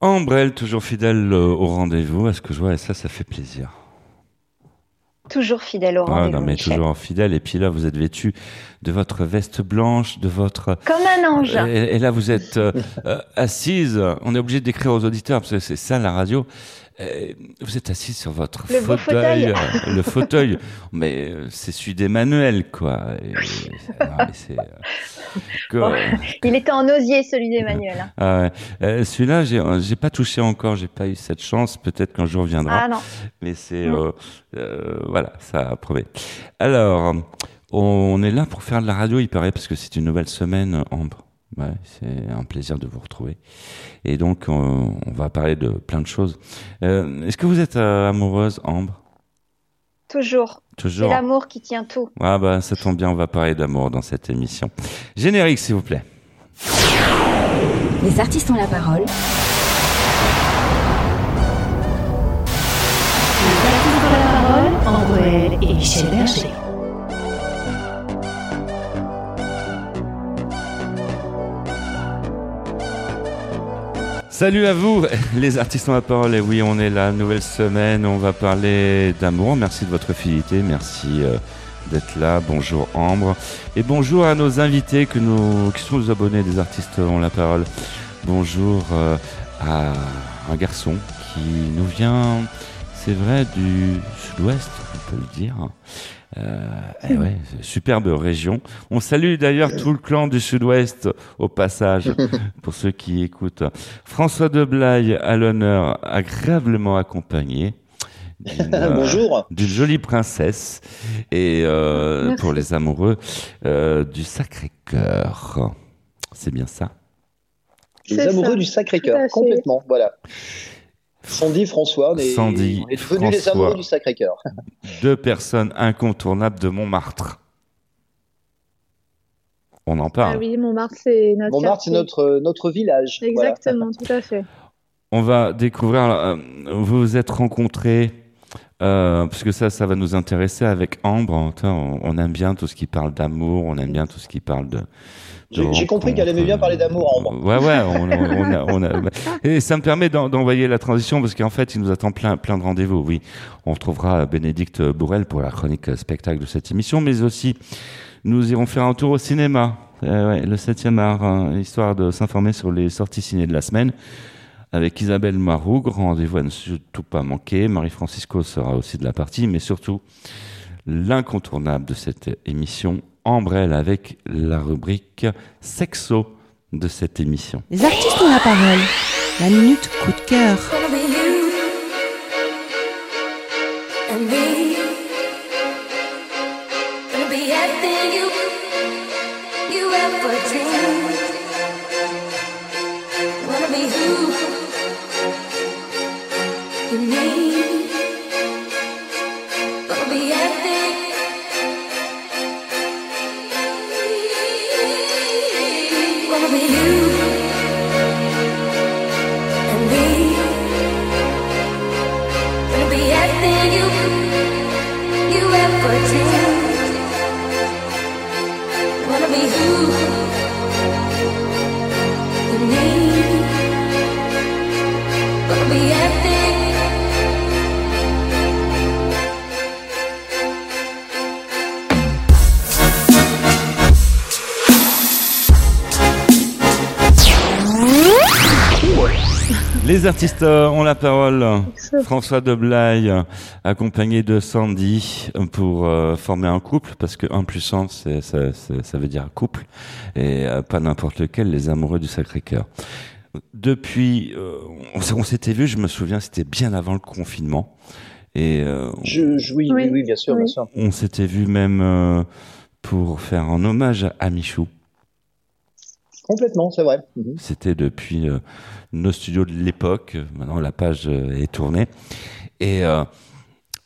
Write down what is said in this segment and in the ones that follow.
Ambrelle, toujours fidèle euh, au rendez-vous, à ce que je vois, et ça, ça fait plaisir. Toujours fidèle au Ah, rendez-vous. non, mais Michel. toujours fidèle. Et puis là, vous êtes vêtu de votre veste blanche, de votre. Comme un ange. Et, et là, vous êtes euh, euh, assise. On est obligé d'écrire aux auditeurs parce que c'est ça la radio. Euh, vous êtes assise sur votre Le fauteuil. euh, le fauteuil. Mais euh, c'est celui d'Emmanuel, quoi. Et- non, mais c'est, euh, que- Bon. Il était en osier, celui d'Emmanuel. hein. Ah ouais. Euh, Celui-là, j'ai, pas touché encore. J'ai pas eu cette chance. Peut-être qu'un jour viendra. Ah non. Mais c'est euh, euh, voilà, ça promet. Alors, on est là pour faire de la radio, il paraît, parce que c'est une nouvelle semaine, Ambre. Ouais, c'est un plaisir de vous retrouver. Et donc, on, on va parler de plein de choses. Euh, Est-ce que vous êtes euh, amoureuse, Ambre? Toujours. C'est Toujours. l'amour qui tient tout. Ah bah, ça tombe bien, on va parler d'amour dans cette émission. Générique, s'il vous plaît. Les artistes ont la parole. Et. Salut à vous, les artistes ont la parole. Et oui, on est là, nouvelle semaine. On va parler d'amour. Merci de votre fidélité. Merci euh, d'être là. Bonjour Ambre. Et bonjour à nos invités que nous, qui sont nos abonnés des artistes ont la parole. Bonjour euh, à un garçon qui nous vient, c'est vrai, du sud-ouest, peut le dire. Euh, eh ouais, superbe région. On salue d'ailleurs tout le clan du sud-ouest au passage, pour ceux qui écoutent. François de Blaye à l'honneur, agréablement accompagné. d'une, euh, Bonjour. d'une jolie princesse et euh, pour les amoureux euh, du Sacré-Cœur. C'est bien ça? Les amoureux ça. du Sacré-Cœur, complètement. Voilà. Sandy, François, on est, Sandy, on est devenus les amoureux du Sacré-Cœur. Deux personnes incontournables de Montmartre. On en parle. Ah oui, Montmartre, c'est notre Montmartre, c'est quartier. notre, notre village. Voilà. Exactement, tout à fait. On va découvrir. euh, vous vous êtes rencontrés. Euh, parce que ça, ça va nous intéresser avec Ambre. On, on aime bien tout ce qui parle d'amour, on aime bien tout ce qui parle de. J'ai compris qu'elle aimait bien parler d'amour, Ambre. Ouais, ouais. On, on- on a, on a- et ça me permet d'en- d'envoyer la transition parce qu'en fait, il nous attend plein, plein de rendez-vous. Oui, on retrouvera Bénédicte Bourrel pour la chronique spectacle de cette émission, mais aussi nous irons faire un tour au cinéma. Euh, ouais, le 7e art, hein, histoire de s'informer sur les sorties ciné de la semaine. Avec Isabelle Marou, grand rendez-vous à ne surtout pas manquer. Marie-Francisco sera aussi de la partie, mais surtout l'incontournable de cette émission, Ambrelle avec la rubrique sexo de cette émission. Les artistes ont la parole. La minute coup de cœur. Les artistes euh, ont la parole. François de Blaye, euh, accompagné de Sandy, euh, pour euh, former un couple, parce que 1 plus 1, c'est- ça, veut dire couple, et euh, pas n'importe lequel, les amoureux du Sacré-Cœur. Depuis, euh, on, s'était vu, je me souviens, c'était bien avant le confinement, et Je, je- oui, oui, Oui. oui, bien sûr, Oui. bien sûr. on s'était vu même pour faire un hommage à Michou. Complètement, c'est vrai. Mhm. C'était depuis euh, nos studios de l'époque. Maintenant, la page euh, est tournée. Et, euh,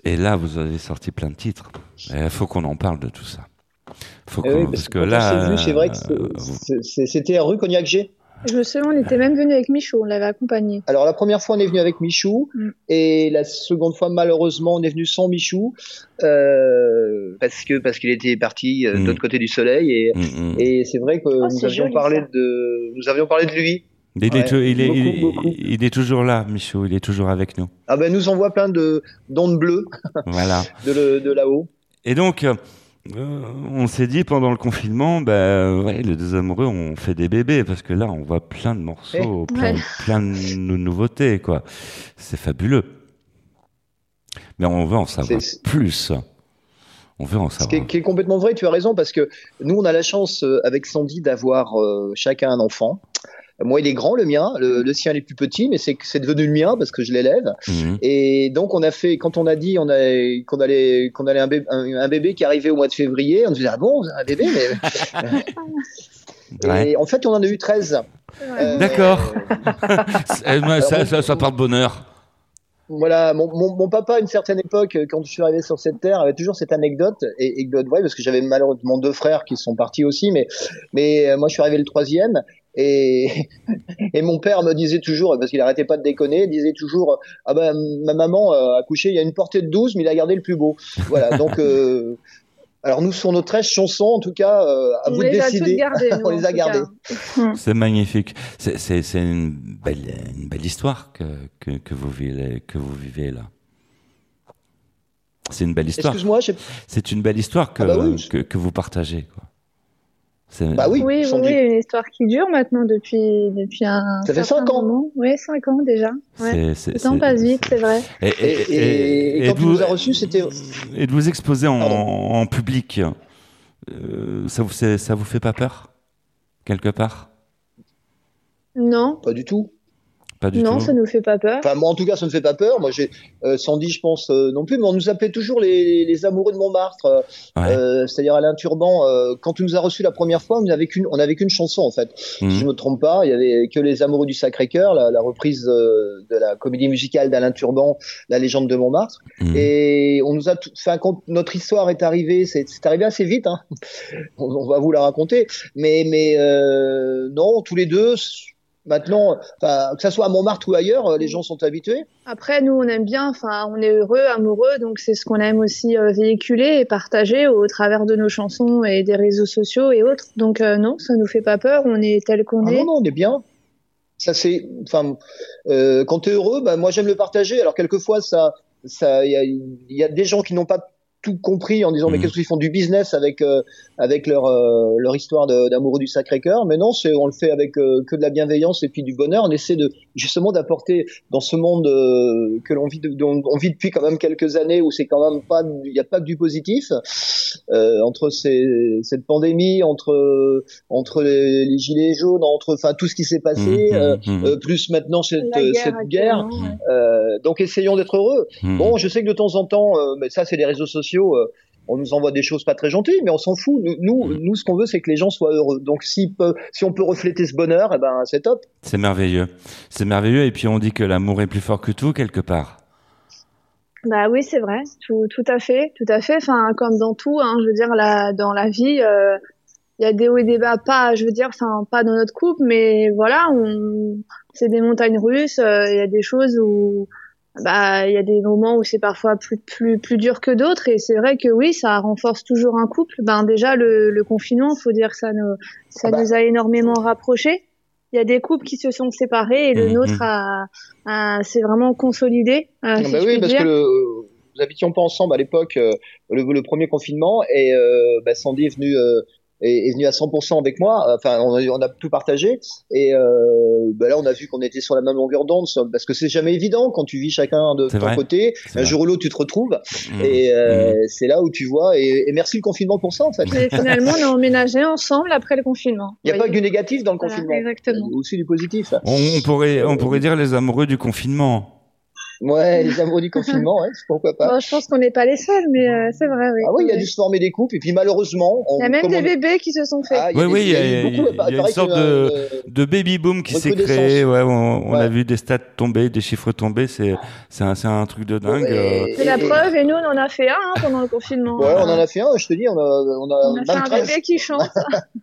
et là, vous avez sorti plein de titres. Il faut qu'on en parle de tout ça. Faut Eh oui, parce que là, c'est vrai que euh, c'était rue Cognac-G. Je me souviens, on était même venu avec Michaud, on l'avait accompagné. Alors la première fois on est venu avec Michou Mm. et la seconde fois malheureusement on est venu sans Michou euh, parce que parce qu'il était parti euh, Mm. de l'autre côté du soleil et, mm, et c'est vrai que nous c'est avions joli, parlé ça. de nous avions parlé de lui Il, est, Ouais, tou- il, est, beaucoup, il, beaucoup. il est toujours là, Michaud. Il est toujours avec nous. Ah ben, nous envoie plein de d'ondes bleues Voilà. de, le- de là-haut. Et donc, euh, on s'est dit pendant le confinement, ben ouais, les deux amoureux ont fait des bébés parce que là, on voit plein de morceaux, plein, Ouais. plein de nou- nouveautés, quoi. C'est fabuleux. Mais on veut en savoir plus. On veut en Ce qui est, savoir. qui est complètement vrai, tu as raison, parce que nous, on a la chance euh, avec Sandy d'avoir euh, chacun un enfant. Moi, il est grand, le mien. Le, le sien, il est plus petit, mais c'est c'est devenu le mien parce que je l'élève. Mhm. Et donc, on a fait, quand on a dit on a, qu'on allait, qu'on allait un, bébé, un, un bébé qui arrivait au mois de février, on disait ah bon, un bébé, mais Ouais. et en fait, on en a eu 13. Euh, D'accord. Ça, ça, ça porte bonheur. Voilà, mon, mon, mon papa, à une certaine époque, euh, quand je suis arrivé sur cette terre, avait toujours cette anecdote, et anecdote vraie, parce que j'avais malheureusement deux frères qui sont partis aussi, mais, mais euh, moi je suis arrivé le troisième, et, et mon père me disait toujours, parce qu'il arrêtait pas de déconner, il disait toujours, ah ben ma maman euh, a couché, il y a une portée de 12, mais il a gardé le plus beau. Voilà, donc, euh, alors nous, sur nos 13 chansons, en tout cas, euh, à On vous de les a décider. nous, On les a gardées. C'est magnifique. C'est- une belle, une belle histoire que, que, que, vous vivez, que vous vivez là. C'est une belle histoire. Excuse-moi, C'est une belle histoire que, Ah bah oui. que, que vous partagez. Quoi. C'est- bah oui, Oui, oui, oui, une histoire qui dure maintenant depuis, depuis un Ça fait certain cinq ans. moment. Oui, cinq ans déjà. Ouais. c'est- c'est- Le temps c'est- passe vite, c'est vrai. Et, Et, et- et quand de tu vous- nous as reçus, c'était et de vous exposer en, public, euh, ça, vous, c'est- ça vous fait pas peur? Quelque part? Non, pas du tout. Pas du non, tout. ça nous fait pas peur. Enfin, moi, en tout cas, ça me fait pas peur. Moi, j'ai euh, Sandy, je pense euh, non plus, mais on nous appelait toujours les, les amoureux de Montmartre. euh, Ouais. euh, C'est-à-dire Alain Turban. euh, quand tu nous as reçus la première fois, on n'avait qu'une, on avait qu'une chanson en fait. Mhm. Si je me trompe pas, il y avait que les amoureux du Sacré-Cœur, la, la reprise euh, de la comédie musicale d'Alain Turban, La légende de Montmartre. Mhm. Et on nous a, tout- enfin, quand notre histoire est arrivée, c'est c'est arrivé assez vite. Hein. On, on va vous la raconter. Mais, mais euh, non, tous les deux. Maintenant, que ça soit à Montmartre ou ailleurs, euh, les gens sont habitués. Après, nous, on aime bien, enfin, on est heureux, amoureux, donc c'est ce qu'on aime aussi euh, véhiculer et partager au travers de nos chansons et des réseaux sociaux et autres. Donc euh, non, ça nous fait pas peur, on est tel qu'on Ah est. non, non, on est bien. Ça c'est, enfin, euh, quand tu es heureux, bah, moi j'aime le partager. Alors quelquefois, ça, ça, il y a, y a des gens qui n'ont pas tout compris en disant mais Mhm. qu'est-ce qu'ils font du business avec euh, avec leur euh, leur histoire d'amoureux du Sacré-Cœur? Mais non, c'est on le fait avec euh, que de la bienveillance et puis du bonheur. On essaie de justement d'apporter dans ce monde euh, que l'on vit, de- dont on vit depuis quand même quelques années où c'est quand même pas, il n'y a pas que du positif. Euh, entre ces, cette pandémie, entre entre les, les gilets jaunes, entre enfin tout ce qui s'est passé, mhm, euh, plus maintenant cette guerre cette guerre. Euh, donc essayons d'être heureux. mhm. Bon, je sais que de temps en temps, euh, mais ça c'est les réseaux sociaux. Euh, on nous envoie des choses pas très gentilles, mais on s'en fout. Nous, nous, nous, ce qu'on veut, c'est que les gens soient heureux. Donc, si, peut, si on peut refléter ce bonheur, eh ben, c'est top. C'est merveilleux. C'est merveilleux. Et puis on dit que l'amour est plus fort que tout, quelque part. Bah oui, c'est vrai, tout, tout à fait, tout à fait. Enfin, comme dans tout, hein, je veux dire, la, dans la vie, euh, il y a des hauts et des bas, pas, je veux dire, enfin, pas dans notre couple, mais voilà, on, c'est des montagnes russes. euh, Il y a des choses où, bah, il y a des moments où c'est parfois plus, plus, plus dur que d'autres, et c'est vrai que oui, ça renforce toujours un couple. Ben déjà, le, le confinement, faut dire que ça nous, ça Ah bah. nous a énormément rapprochés. Il y a des couples qui se sont séparés et le Mhm. nôtre a, a s'est vraiment consolidé. euh, Ah si bah je oui, parce dire. que le, nous habitions pas ensemble à l'époque, euh, le, le premier confinement, et euh, bah, Sandy est venue, euh, est, est venue à 100% avec moi. Enfin, on a, on a tout partagé, et euh, bah là, on a vu qu'on était sur la même longueur d'onde, parce que c'est jamais évident quand tu vis chacun de ton vrai. côté. Un vrai. jour ou l'autre, tu te retrouves, Mhm. et euh, c'est là où tu vois. Et, et merci le confinement pour ça, en fait. Et finalement, on a emménagé ensemble après le confinement. Il n'y a pas que du négatif dans le Voilà, confinement. Il y exactement. a aussi du positif. On, on pourrait, on pourrait dire les amoureux du confinement. Ouais, les amoureux du confinement, ouais, pourquoi pas. Bon, je pense qu'on n'est pas les seuls, mais euh, c'est vrai, oui. Ah oui, il y a dû se former des couples, et puis malheureusement, on, Il y a même des on- bébés qui se sont faits. Ah, Oui, oui, il y a- eu beaucoup, il y a une sorte que, de- euh, De baby boom qui s'est créé. Ouais, on, on a vu des stats tomber, des chiffres tomber. C'est, c'est un, c'est un truc de dingue. euh. C'est la preuve, et nous, on en a fait un hein, pendant le confinement. Ouais, on en a fait un, je te dis, on a, on a, On a fait un 13. bébé qui chante.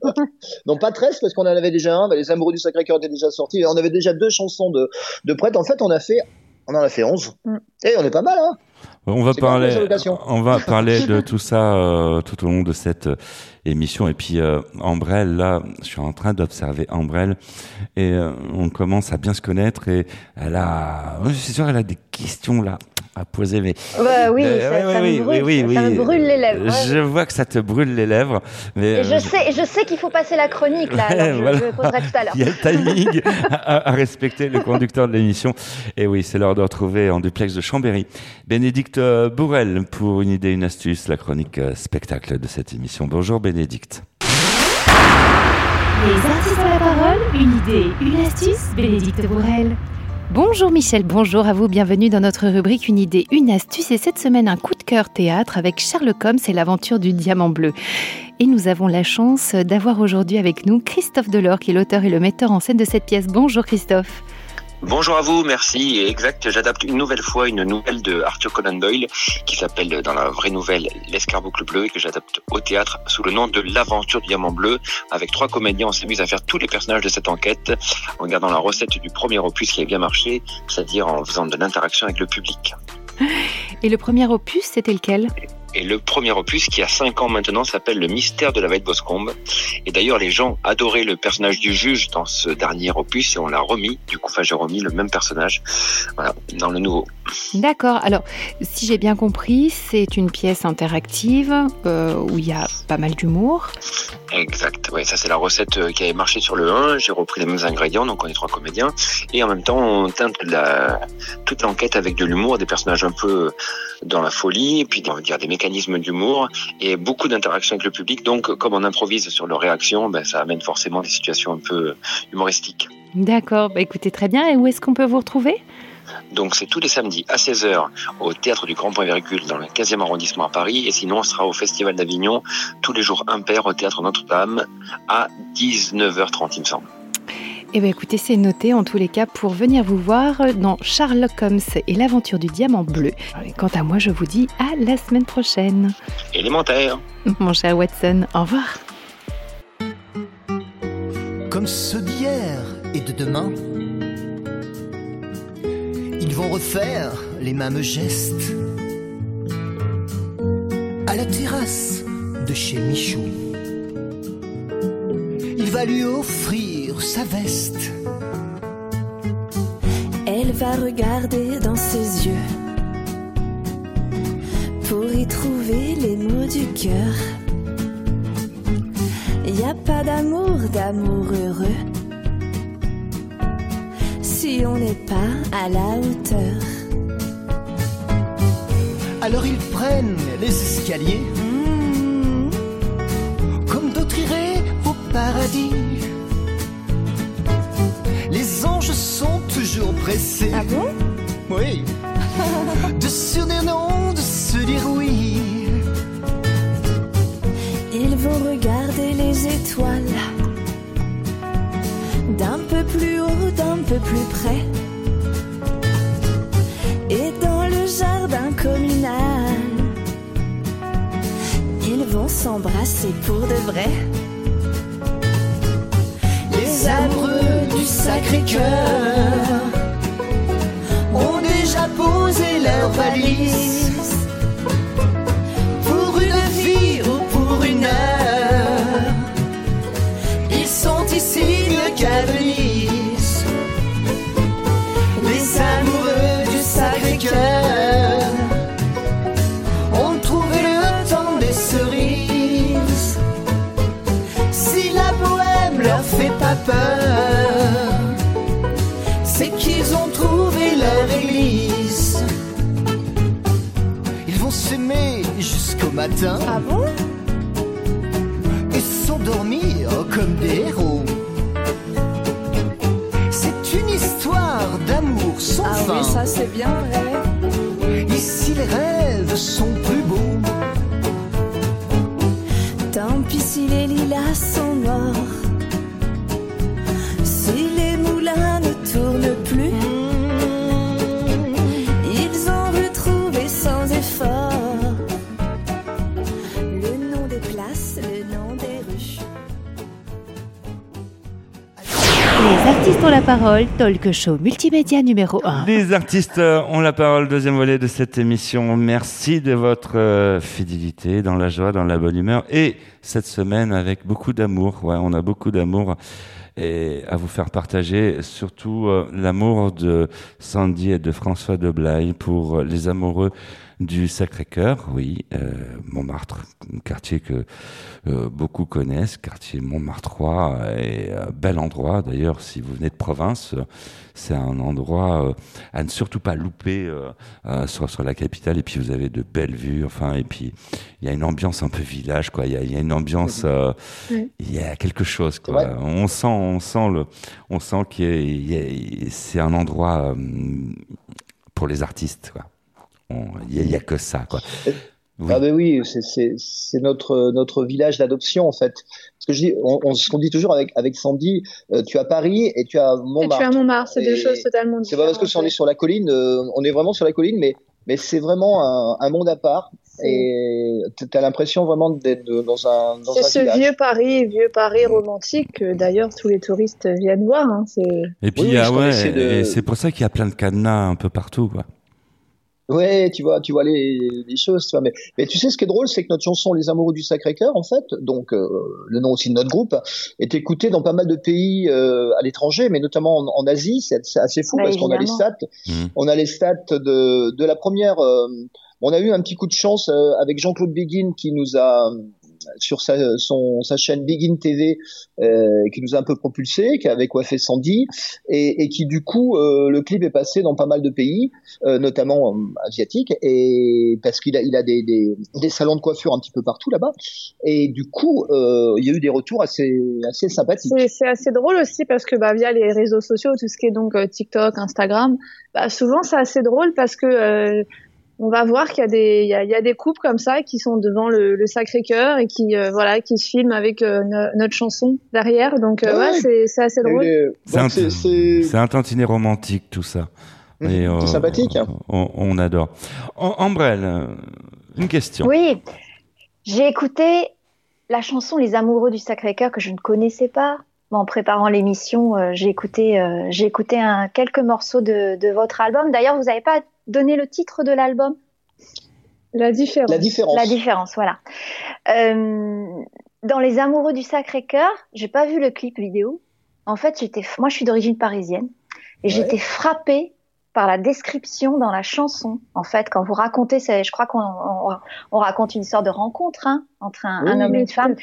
Non, pas 13, parce qu'on en avait déjà un, les amoureux du Sacré-Cœur étaient déjà sortis, et on avait déjà deux chansons de, de prêtes. En fait, on a fait, on en a fait 11. Mm. Et on est pas mal, hein. On va parler, allocations on va parler de tout ça euh, tout au long de cette euh, émission. Et puis euh, Ambrelle, là, je suis en train d'observer Ambrelle et euh, on commence à bien se connaître et elle a, je suis sûr, elle a des questions là à poser. Mais Bah oui, Euh, ça, oui, ça oui, me brûle, oui, oui, ça me brûle les lèvres. ouais. je vois que ça te brûle les lèvres. Mais Et je euh, sais, je sais qu'il faut passer la chronique là. Ouais, alors je, voilà. je le poserai tout à l'heure. Il y a le timing à, à respecter, le conducteur de l'émission. Et oui, c'est l'heure de retrouver en duplex de Chambéry Bénédicte Bourrel pour une idée, une astuce, la chronique euh, spectacle de cette émission. Bonjour Bénédicte. Les artistes ont la parole, une idée, une astuce, Bénédicte Bourrel. Bonjour Michel, bonjour à vous, bienvenue dans notre rubrique Une idée, une astuce et cette semaine un coup de cœur théâtre avec Charles Combs et l'aventure du diamant bleu. Et nous avons la chance d'avoir aujourd'hui avec nous Christophe Delors qui est l'auteur et le metteur en scène de cette pièce. Bonjour Christophe. Bonjour à vous, merci. Exact, j'adapte une nouvelle fois une nouvelle de Arthur Conan Doyle qui s'appelle dans la vraie nouvelle L'escarboucle bleu et que j'adapte au théâtre sous le nom de L'aventure du diamant bleu. Avec trois comédiens, on s'amuse à faire tous les personnages de cette enquête en gardant la recette du premier opus qui a bien marché, c'est-à-dire en faisant de l'interaction avec le public. Et le premier opus, c'était lequel? Et le premier opus, qui a cinq ans maintenant, s'appelle Le mystère de la veille de Boscombe. Et d'ailleurs, les gens adoraient le personnage du juge dans ce dernier opus et on l'a remis. Du coup, enfin, j'ai remis le même personnage, voilà, dans le nouveau. D'accord. Alors, si j'ai bien compris, c'est une pièce interactive euh, où il y a pas mal d'humour. Exact. Ouais, ça c'est la recette euh, qui avait marché sur le 1. J'ai repris les mêmes ingrédients, donc on est trois comédiens. Et en même temps, on teinte la, toute l'enquête avec de l'humour, des personnages un peu dans la folie, et puis on va dire des mécanismes d'humour et beaucoup d'interactions avec le public. Donc, comme on improvise sur leurs réactions, ben, ça amène forcément des situations un peu humoristiques. D'accord. Bah, écoutez, très bien. Et où est-ce qu'on peut vous retrouver? Donc c'est tous les samedis à 16h au Théâtre du Grand Point Virgule dans le 15e arrondissement à Paris. Et sinon, on sera au Festival d'Avignon tous les jours impairs au Théâtre Notre-Dame à 19h30, il me semble. Eh bien, écoutez, c'est noté en tous les cas pour venir vous voir dans Sherlock Holmes et l'aventure du diamant bleu. Quant à moi, je vous dis à la semaine prochaine. Élémentaire. Mon cher Watson, au revoir. comme ceux d'hier et de demain. Ils vont refaire les mêmes gestes à la terrasse de chez Michaud. Il va lui offrir sa veste. Elle va regarder dans ses yeux pour y trouver les mots du cœur. Y a pas d'amour, d'amour heureux si on n'est pas à la hauteur. Alors ils prennent les escaliers Mmh, comme d'autres iraient au paradis. Toujours. Ah bon? Oui. De se dire non, de se dire oui. Ils vont regarder les étoiles d'un peu plus haut, d'un peu plus près. Et dans le jardin communal, ils vont s'embrasser pour de vrai. Les amoureux du Sacré-Cœur posé leur valise pour une vie ou pour une heure. Ils sont ici qu'à Venise. Les amoureux du Sacré-Cœur ont trouvé le temps des cerises. Si la bohème leur fait pas peur, matin Ah bon? Et s'endormir comme des héros. C'est une histoire d'amour sans Ah fin. oui, ça c'est bien vrai. Ici les rêves sont plus beaux. Tant pis si les lilas sont morts, artistes ont la parole. parole, talk show multimédia numéro 1. Les artistes euh, ont la parole, deuxième volet de cette émission. Merci de votre euh, fidélité, dans la joie, dans la bonne humeur. Et cette semaine, avec beaucoup d'amour. Ouais, on a beaucoup d'amour et à vous faire partager surtout euh, l'amour de Sandy et de François de Blaye pour les amoureux du Sacré-Cœur, oui, euh, Montmartre, un quartier que euh, beaucoup connaissent, quartier Montmartrois, et euh, bel endroit d'ailleurs si vous venez de province, c'est un endroit euh, à ne surtout pas louper euh, euh, sur, sur la capitale, et puis vous avez de belles vues, enfin, et puis il y a une ambiance un peu village, quoi, il y a, il y a une ambiance, euh, Oui. il y a quelque chose, quoi. On sent, on sent le, on sent a- c'est un endroit euh, pour les artistes, quoi. Il y, a- que ça, quoi. Oui. Ah ben oui, c'est- c'est c'est notre notre village d'adoption en fait. Parce que je dis, on, on, ce qu'on dit toujours avec avec Sandy, euh, tu as Paris et tu as Et Montmartre. tu es à Montmartre, c'est deux Et choses totalement C'est différentes. pas parce que si on est sur la colline, euh, on est vraiment sur la colline, mais mais c'est vraiment un, un monde à part. Et tu as l'impression vraiment d'être dans un dans C'est un ce village. vieux Paris, vieux Paris romantique que d'ailleurs tous les touristes viennent voir. Hein. C'est Et puis, Oui, ah ouais, de- et c'est pour ça qu'il y a plein de cadenas un peu partout, quoi. Ouais, tu vois, tu vois les, les choses, tu vois. Mais, mais tu sais, ce qui est drôle, c'est que notre chanson Les Amoureux du Sacré-Cœur, en fait, donc euh, le nom aussi de notre groupe, est écoutée dans pas mal de pays euh, à l'étranger, mais notamment en, en Asie. C'est assez fou Bah, parce qu'on a les stats. Mhm. On a les stats de, de la première. euh, on a eu un petit coup de chance euh, avec Jean-Claude Begin qui nous a sur sa, son, sa chaîne Begin TV euh, qui nous a un peu propulsé, qui avait coiffé Sandy et, et qui du coup euh, le clip est passé dans pas mal de pays, euh, notamment asiatiques, et parce qu'il a, il a des, des, des salons de coiffure un petit peu partout là-bas, et du coup il y a eu des retours assez assez sympathiques. c'est- assez drôle aussi parce que bah, via les réseaux sociaux, tout ce qui est donc TikTok, Instagram, bah, souvent c'est assez drôle parce que euh, on va voir qu'il y a des il y a, il y a des couples comme ça qui sont devant le, le Sacré-Cœur et qui euh, voilà qui se filment avec euh, no- notre chanson derrière. Donc euh, Ouais. ouais, c'est c'est assez drôle. C'est un- un tantinet romantique, tout ça. Et, c'est euh, sympathique. On, on adore. Am- Ambrelle, une question. Oui, j'ai écouté la chanson Les Amoureux du Sacré-Cœur que je ne connaissais pas. En préparant l'émission, euh, j'ai écouté, euh, j'ai écouté un, quelques morceaux de, de votre album. D'ailleurs, vous n'avez pas donné le titre de l'album? La différence. La différence. La différence, voilà. Euh, dans Les Amoureux du Sacré-Cœur, j'ai pas vu le clip vidéo. En fait, j'étais, moi, je suis d'origine parisienne et Ouais. j'étais frappée par la description dans la chanson. En fait, quand vous racontez, c'est- je crois qu'on on, on raconte une sorte de rencontre hein, entre un, Oui, un homme et une femme.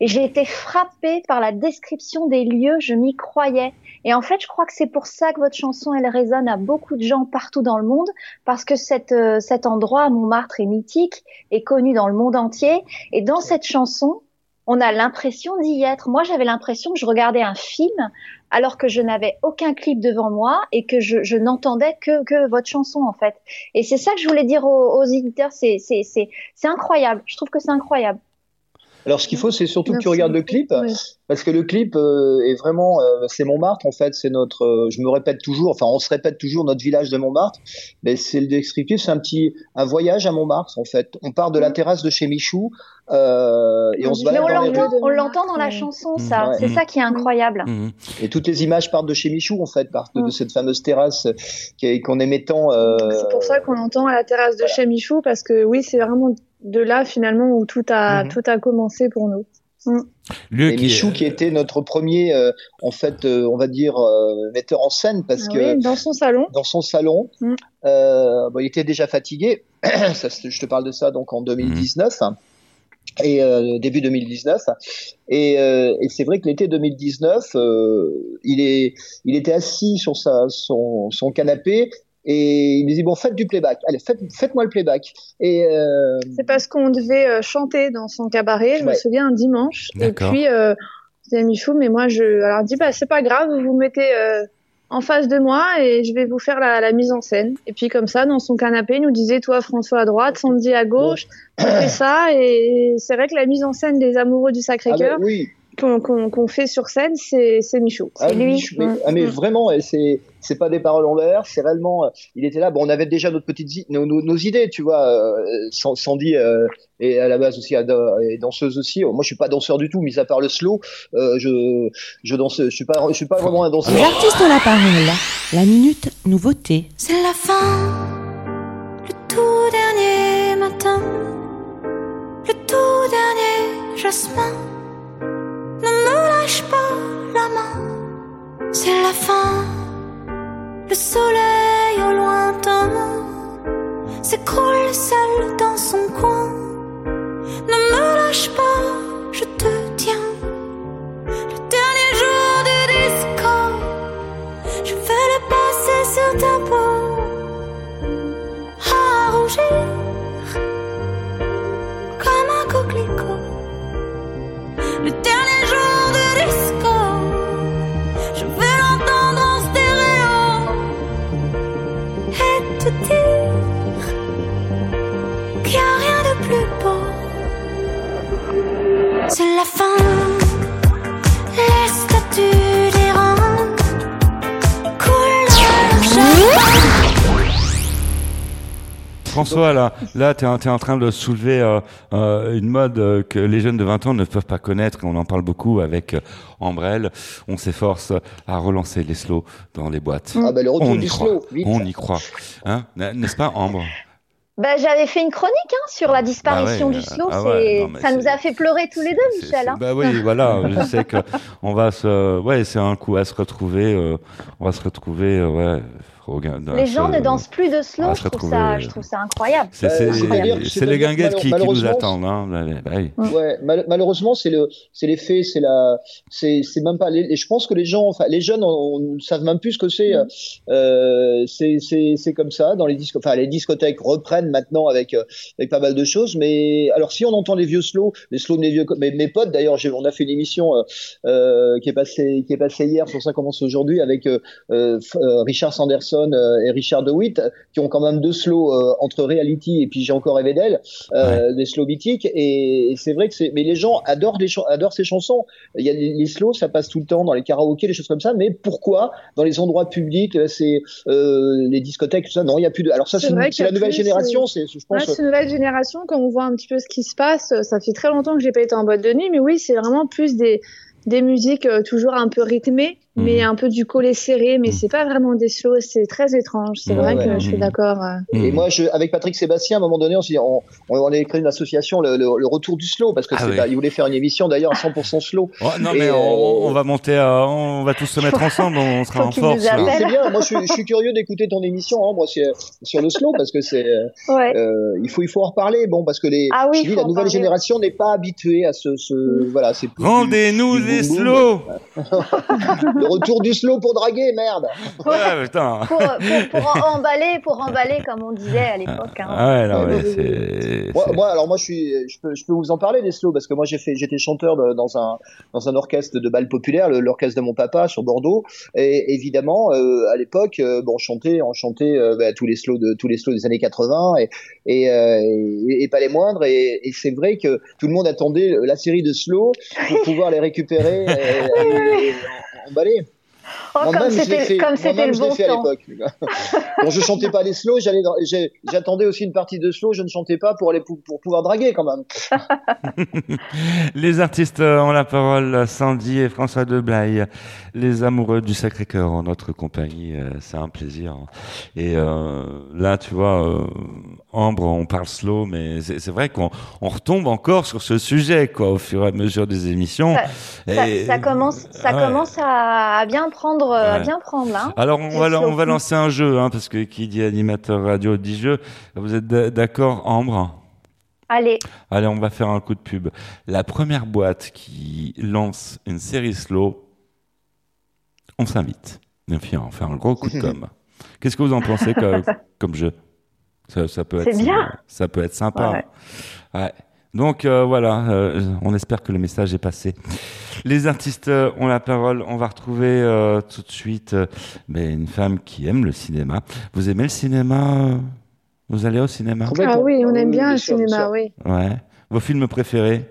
Et j'ai été frappée par la description des lieux, je m'y croyais. Et en fait, je crois que c'est pour ça que votre chanson, elle résonne à beaucoup de gens partout dans le monde, parce que cette, euh, cet endroit, Montmartre, est mythique, est connu dans le monde entier. Et dans cette chanson, on a l'impression d'y être. Moi, j'avais l'impression que je regardais un film, alors que je n'avais aucun clip devant moi et que je, je n'entendais que, que votre chanson, en fait. Et c'est ça que je voulais dire aux, aux éditeurs, c'est, incroyable. Je trouve que c'est incroyable. Alors ce qu'il faut, c'est surtout que tu regardes le clip. Oui. Parce que le clip euh, est vraiment, euh, c'est Montmartre en fait, c'est notre, euh, je me répète toujours, enfin on se répète toujours notre village de Montmartre, mais c'est le descriptif, c'est un petit, un voyage à Montmartre en fait. On part de la terrasse de chez Michou euh, et on se balade on dans les l'entend, rues on l'entend dans la chanson, Mmh. ça. Ouais. C'est ça qui est incroyable. Mhm. et toutes les images partent de chez Michou en fait, partent de Mm. cette fameuse terrasse qu'on aimait tant. euh, C'est pour ça qu'on entend à la terrasse de chez Michou parce que oui, c'est vraiment de là finalement où tout a Mhm. tout a commencé pour nous. Et qui- Michou qui était notre premier, euh, en fait, euh, on va dire euh, metteur en scène parce Ah que oui, dans son salon. dans son salon. Mm. Euh, bon, il était déjà fatigué. ça, je te parle de ça donc en 2019 et euh, début 2019. Et, euh, et c'est vrai que l'été 2019, euh, il est, il était assis sur sa, son, son canapé. Et il me dit bon faites du playback. Allez faites faites-moi le playback. Et euh, C'est parce qu'on devait euh, chanter dans son cabaret, je me souviens un dimanche. Et puis euh, c'était Michou, mais moi je alors il dit bah c'est pas grave, vous vous mettez euh, en face de moi et je vais vous faire la, la mise en scène. Et puis comme ça dans son canapé, il nous disait toi François à droite, Sandy à gauche, on fait ça. Et c'est vrai que la mise en scène des amoureux du ah ben, Sacré-Cœur, oui qu'on fait sur scène, c'est c'est Michaud. Ah, lui. mais, ah, mais Mm. vraiment, et c'est c'est pas des paroles en l'air, c'est réellement. euh, Il était là. Bon, on avait déjà notre petite i- nos, nos, nos idées, tu vois. Euh, San- Sandy euh, est à la base aussi est danseuse aussi. Moi, je suis pas danseur du tout, mis à part le slow. Euh, je je danse. Je suis pas je suis pas vraiment un danseur. Les artistes ont la parole. La minute nouveauté. C'est la fin, le tout dernier matin, le tout dernier jasmin. Ne me lâche pas la main, c'est la fin, le soleil au lointain s'écroule seul François, là, là, t'es, en- t'es en train de soulever euh, euh, une mode euh, que les jeunes de 20 ans ne peuvent pas connaître. et On en parle beaucoup avec euh, Ambrelle. On s'efforce à relancer les slows dans les boîtes. Ah bah le retour On du y croit. slow, vite. On y croit. Hein N'est-ce pas, Ambre? Bah, j'avais fait une chronique hein, sur la disparition Bah ouais, du slow. ah ouais, non, ça nous a fait pleurer tous les deux, Michel. hein. Bah oui, voilà. Je sais que on va se, ouais, c'est un coup à se retrouver. euh, on va se retrouver, euh, ouais. Regarde, Les gens ne dansent plus de slow. Je trouve, ça, je trouve ça incroyable. C'est, Euh, les guinguettes qui, qui nous attendent. Hein. Bah, bah. Ouais, mal- malheureusement, c'est le, c'est la, même pas. Les, et je pense que les gens, enfin, les jeunes, on, ne savent même plus ce que c'est. Euh, c'est, comme ça dans les disques. Enfin, les discothèques reprennent maintenant avec, euh, avec pas mal de choses. Mais alors, si on entend les vieux slow, les slow de mes vieux, mes, mes potes d'ailleurs, on a fait une émission euh, qui est passée, qui est passée hier, sur ça commence aujourd'hui avec euh, euh, euh, Richard Sanderson euh, et Richard DeWitt, qui ont quand même deux slow euh, entre reality et puis j'ai encore rêvé d'elle euh, des slow mythiques. Et, et c'est vrai que c'est mais les gens adorent les adorent ces chansons. Il y a les, les slows ça passe tout le temps dans les karaokés les choses comme ça mais pourquoi dans les endroits publics c'est euh, les discothèques tout ça? Non il y a plus de alors ça C'est la a nouvelle plus, génération c'est je pense une nouvelle génération, quand on voit un petit peu ce qui se passe, ça fait très longtemps que j'ai pas été en boîte de nuit, mais oui, c'est vraiment plus des, des musiques toujours un peu rythmées, Mais un peu du collet serré, mais Mhm. c'est pas vraiment des slows, c'est très étrange. C'est Ouais, vrai ouais. que je suis Mhm. d'accord. euh. Et Hmm. moi, je, avec Patrick Sébastien, à un moment donné, on, on, on, créé une association, le, le, le retour du slow, parce que Ah c'est oui. pas- il voulait faire une émission d'ailleurs à 100% slow. Oh, non Et, mais euh, on, on va monter, à- on va tous se mettre ensemble, on sera en force. C'est bien. Moi, je suis, je suis curieux d'écouter ton émission, hein, moi, sur le slow, parce que c'est, euh, Ouais. euh, il faut, il faut en reparler. Bon, parce que les, Ah oui, dis, la nouvelle parler. génération n'est pas habituée à ce, ce voilà, c'est Rendez-nous les slows. le retour du slow pour draguer, merde. Ouais, putain. Pour, pour, pour en- emballer, pour emballer, comme on disait à l'époque. hein. Ah ouais, non, mais c'est. Moi, alors moi, je suis, je peux, je peux vous en parler des slows parce que moi, j'ai fait, j'étais chanteur de- dans un, dans un orchestre de bal populaire, l'orchestre de mon papa sur Bordeaux. Et évidemment, euh, à l'époque, euh, bon, on chantait, on chantait euh, bah, tous les slows de, tous les slows des années 80 et, et, euh, et, et pas les moindres. Et, et c'est vrai que tout le monde attendait la série de slows pour pouvoir les récupérer et, et- et emballer. Oh, comme c'était le je l'ai bon fait à temps. l'époque. Quand je chantais pas les slows, j'allais j'attendais aussi une partie de slow, je ne chantais pas pour aller pour, pour pouvoir draguer quand même. Les artistes euh, ont la parole, Sandy et François Deblaye, les amoureux du Sacré-Cœur en notre compagnie, euh, c'est un plaisir. Et euh, là, tu vois, euh, Ambre, on parle slow, mais c'est vrai qu'on on retombe encore sur ce sujet, quoi, au fur et à mesure des émissions. Ça, Et- ça commence, ça Ouais. commence à, à bien prendre, à Ouais. bien prendre là. Alors on va, slow. on va lancer un jeu, hein, parce que qui dit animateur radio dit jeu. Vous êtes d'accord, Ambre? Allez, Allez, on va faire un coup de pub. La première boîte qui lance une série slow, on s'invite. Puis on fait un gros coup de com. Qu'est-ce que vous en pensez comme, comme jeu? Ça, ça peut être C'est bien. Ça peut être sympa. Ouais. Ouais. Donc euh, voilà, euh, on espère que le message est passé. Les artistes euh, ont la parole. On va retrouver euh, tout de suite euh, ben, une femme qui aime le cinéma. Vous aimez le cinéma Vous allez au cinéma? Ah oui, on aime bien le cinéma, oui. Ouais. Vos films préférés?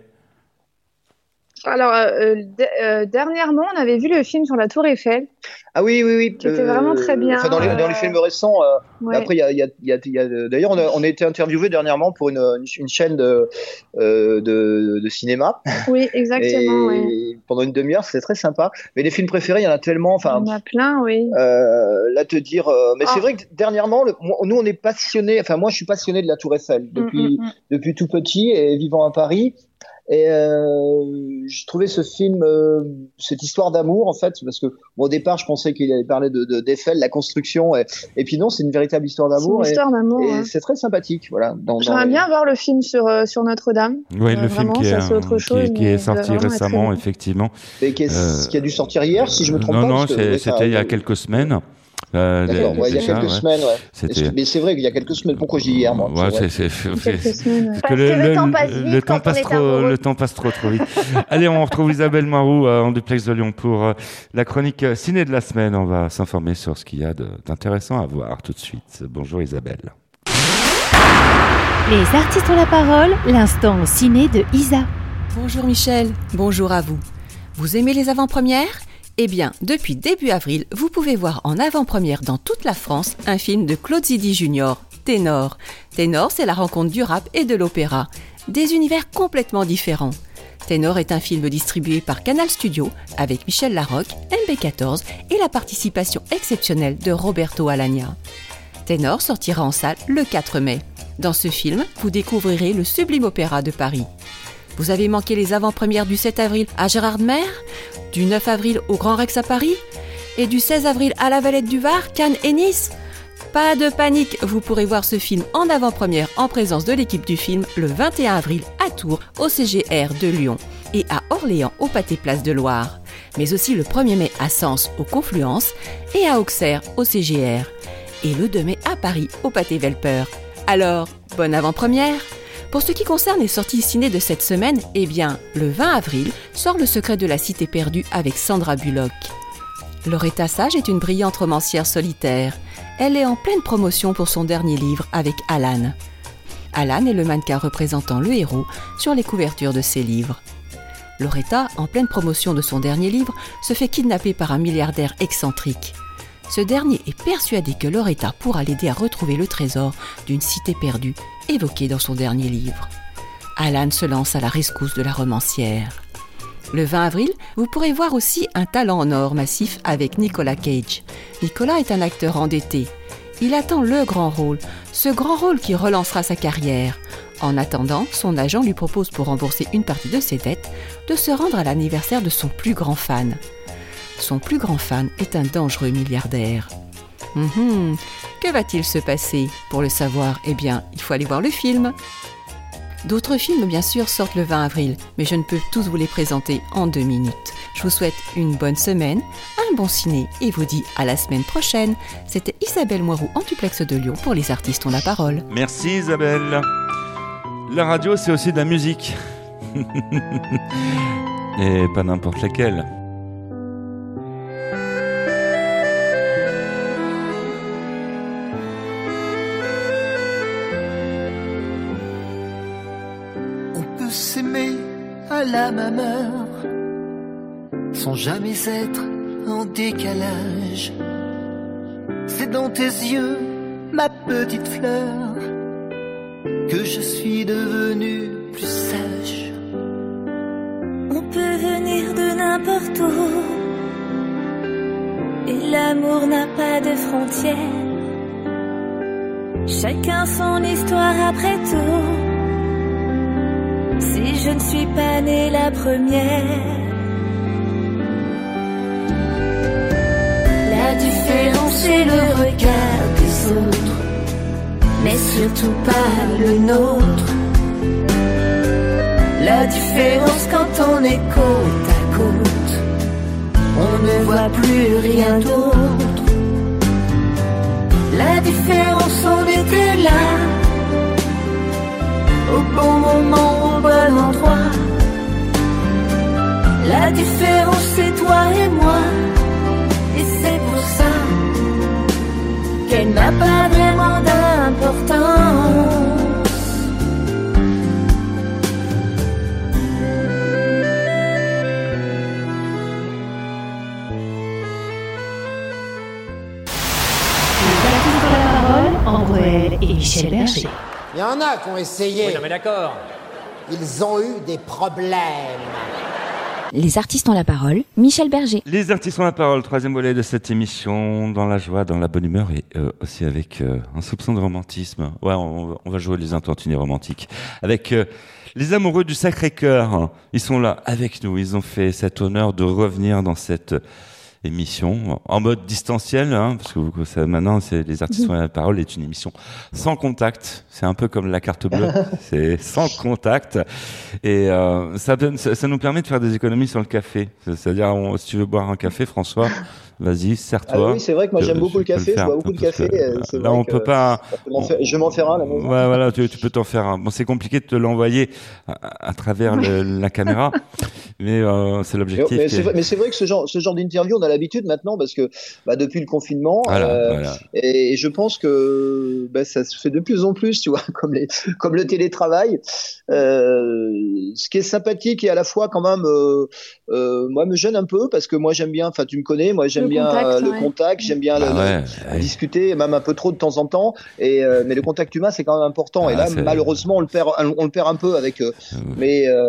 Alors, euh, d- euh, dernièrement, on avait vu le film sur la Tour Eiffel. Ah oui, oui, oui. Qui était vraiment très bien. Enfin, dans, les, dans les Euh, films récents, euh, Ouais. après, il y a, il y a, il y a, il y a- d'ailleurs, on a, on a été interviewé dernièrement pour une, une, une chaîne de, euh, de, de cinéma. Oui, exactement. et ouais. pendant une demi-heure, c'était très sympa. Mais les films préférés, il y en a tellement. Enfin, On en a plein, oui. euh, là, te dire. euh, mais Ah. c'est vrai que dernièrement, le- nous, on est passionnés. Enfin, moi, je suis passionné de la Tour Eiffel depuis, Mm, mm, mm. depuis tout petit et vivant à Paris. Et euh, je trouvais ce film, euh, cette histoire d'amour, en fait, parce que bon, au départ, je pensais qu'il allait parler de, de d'Eiffel, la construction, et, et puis non, c'est une véritable histoire C'est d'amour. une Et, histoire d'amour. et ouais. c'est très sympathique, voilà. Dans, dans J'aimerais les- bien voir le film sur, euh, sur Notre-Dame. Oui, Euh, le film vraiment, qui est, ça, c'est autre qui chose, est- qui mais est sorti récemment, bien. et effectivement. qui, est- Euh, qui a dû sortir hier, si je me trompe non, pas. non, c'est- ça- c'était il y a quelques semaines. Euh, D'accord, ouais, il y a quelques ouais. semaines, ouais. Mais c'est vrai qu'il y a quelques semaines. Pourquoi je dis hier, moi Ouais, c'est c'est, le temps passe vite le temps passe trop, amoureux. le temps passe trop trop vite. Allez, on retrouve Isabelle Marou euh, en duplex de Lyon pour euh, la chronique euh, ciné de la semaine. On va s'informer sur ce qu'il y a d'intéressant à voir tout de suite. Bonjour Isabelle. Les artistes ont la parole, l'instant au ciné de Isa. Bonjour Michel, bonjour à vous. Vous aimez les avant-premières? Eh bien, depuis début avril, vous pouvez voir en avant-première dans toute la France un film de Claude Zidi Jr., Ténor. Ténor, c'est la rencontre du rap et de l'opéra. Des univers complètement différents. Ténor est un film distribué par Canal Studio avec Michel Larocque, MB14 et la participation exceptionnelle de Roberto Alagna. Ténor sortira en salle le 4 mai. Dans ce film, vous découvrirez le sublime opéra de Paris. Vous avez manqué les avant-premières du 7 avril à Gérardmer, du 9 avril au Grand Rex à Paris et du 16 avril à la Valette du Var, Cannes et Nice. Pas de panique, vous pourrez voir ce film en avant-première en présence de l'équipe du film le 21 avril à Tours au CGR de Lyon et à Orléans au Pâté Place de Loire, mais aussi le 1er mai à Sens au Confluence et à Auxerre au CGR et le 2 mai à Paris au Pâté Velper. Alors, bonne avant-première pour ce qui concerne les sorties ciné de cette semaine, eh bien, le 20 avril sort Le secret de la cité perdue avec Sandra Bullock. Loretta Sage est une brillante romancière solitaire. Elle est en pleine promotion pour son dernier livre avec Alan. Alan est le mannequin représentant le héros sur les couvertures de ses livres. Loretta, en pleine promotion de son dernier livre, se fait kidnapper par un milliardaire excentrique. Ce dernier est persuadé que Loretta pourra l'aider à retrouver le trésor d'une cité perdue évoquée dans son dernier livre. Alan se lance à la rescousse de la romancière. Le 20 avril, vous pourrez voir aussi un talent en or massif avec Nicolas Cage. Nicolas est un acteur endetté. Il attend le grand rôle, ce grand rôle qui relancera sa carrière. En attendant, son agent lui propose pour rembourser une partie de ses dettes de se rendre à l'anniversaire de son plus grand fan. Son plus grand fan est un dangereux milliardaire. Mhm. Que va-t-il se passer Pour le savoir, eh bien, il faut aller voir le film. D'autres films, bien sûr, sortent le 20 avril, mais je ne peux tous vous les présenter en deux minutes. Je vous souhaite une bonne semaine, un bon ciné et vous dis à la semaine prochaine. C'était Isabelle Moirou en duplex de Lyon pour Les Artistes ont la parole. Merci Isabelle. La radio, c'est aussi de la musique. Et pas n'importe laquelle. La même sans jamais être en décalage. C'est dans tes yeux, ma petite fleur, que je suis devenu plus sage. On peut venir de n'importe où. Et l'amour n'a pas de frontières. Chacun son histoire après tout. Je ne suis pas née la première. La différence c'est le regard des autres. Mais surtout pas le nôtre. La différence quand on est côte à côte, on ne voit plus rien d'autre. La différence, on était là, au bon moment, bon endroit. La différence, c'est toi et moi. Et c'est pour ça qu'elle n'a pas vraiment d'importance. en et Michel Berger. Il y en a qui ont essayé. Oui, non, d'accord. Ils ont eu des problèmes. Les artistes ont la parole, Michel Berger. Les artistes ont la parole, troisième volet de cette émission, dans la joie, dans la bonne humeur et euh, aussi avec euh, un soupçon de romantisme. Ouais, on, on va jouer les intentunés romantiques. Avec euh, les amoureux du Sacré-Cœur, ils sont là avec nous, ils ont fait cet honneur de revenir dans cette émission en mode distanciel, hein, parce que vous, ça, maintenant, c'est les artistes ont la parole est une émission sans contact. C'est un peu comme la carte bleue, c'est sans contact, et euh, ça, donne, ça, ça nous permet de faire des économies sur le café. C'est-à-dire, si tu veux boire un café, François, vas-y, Ah serre-toi. oui, c'est vrai que moi j'aime beaucoup le café, je bois beaucoup de que, café. euh, Là, on peut pas. je m'en faire- Je vais m'en faire un à la maison. Ouais, voilà, tu, tu peux t'en faire un. Bon, c'est compliqué de te l'envoyer à, à travers le- la caméra, mais euh, c'est l'objectif. mais c'est est- vrai, que ce genre, ce genre d'interview, on a l'habitude maintenant parce que bah, depuis le confinement, Voilà, euh, voilà. et, et je pense que bah, ça se fait de plus en plus, tu vois, comme, les, comme le télétravail. Euh, ce qui est sympathique et à la fois quand même, euh, euh, moi me gêne un peu parce que moi j'aime bien, enfin tu me connais, moi j'aime bien contact, le ouais. contact, j'aime bien le- Ah ouais, le- ouais. discuter, même un peu trop de temps en temps. Et euh, mais le contact humain c'est quand même important. et Ah, là malheureusement on le perd, on le perd un peu avec. euh, mais euh,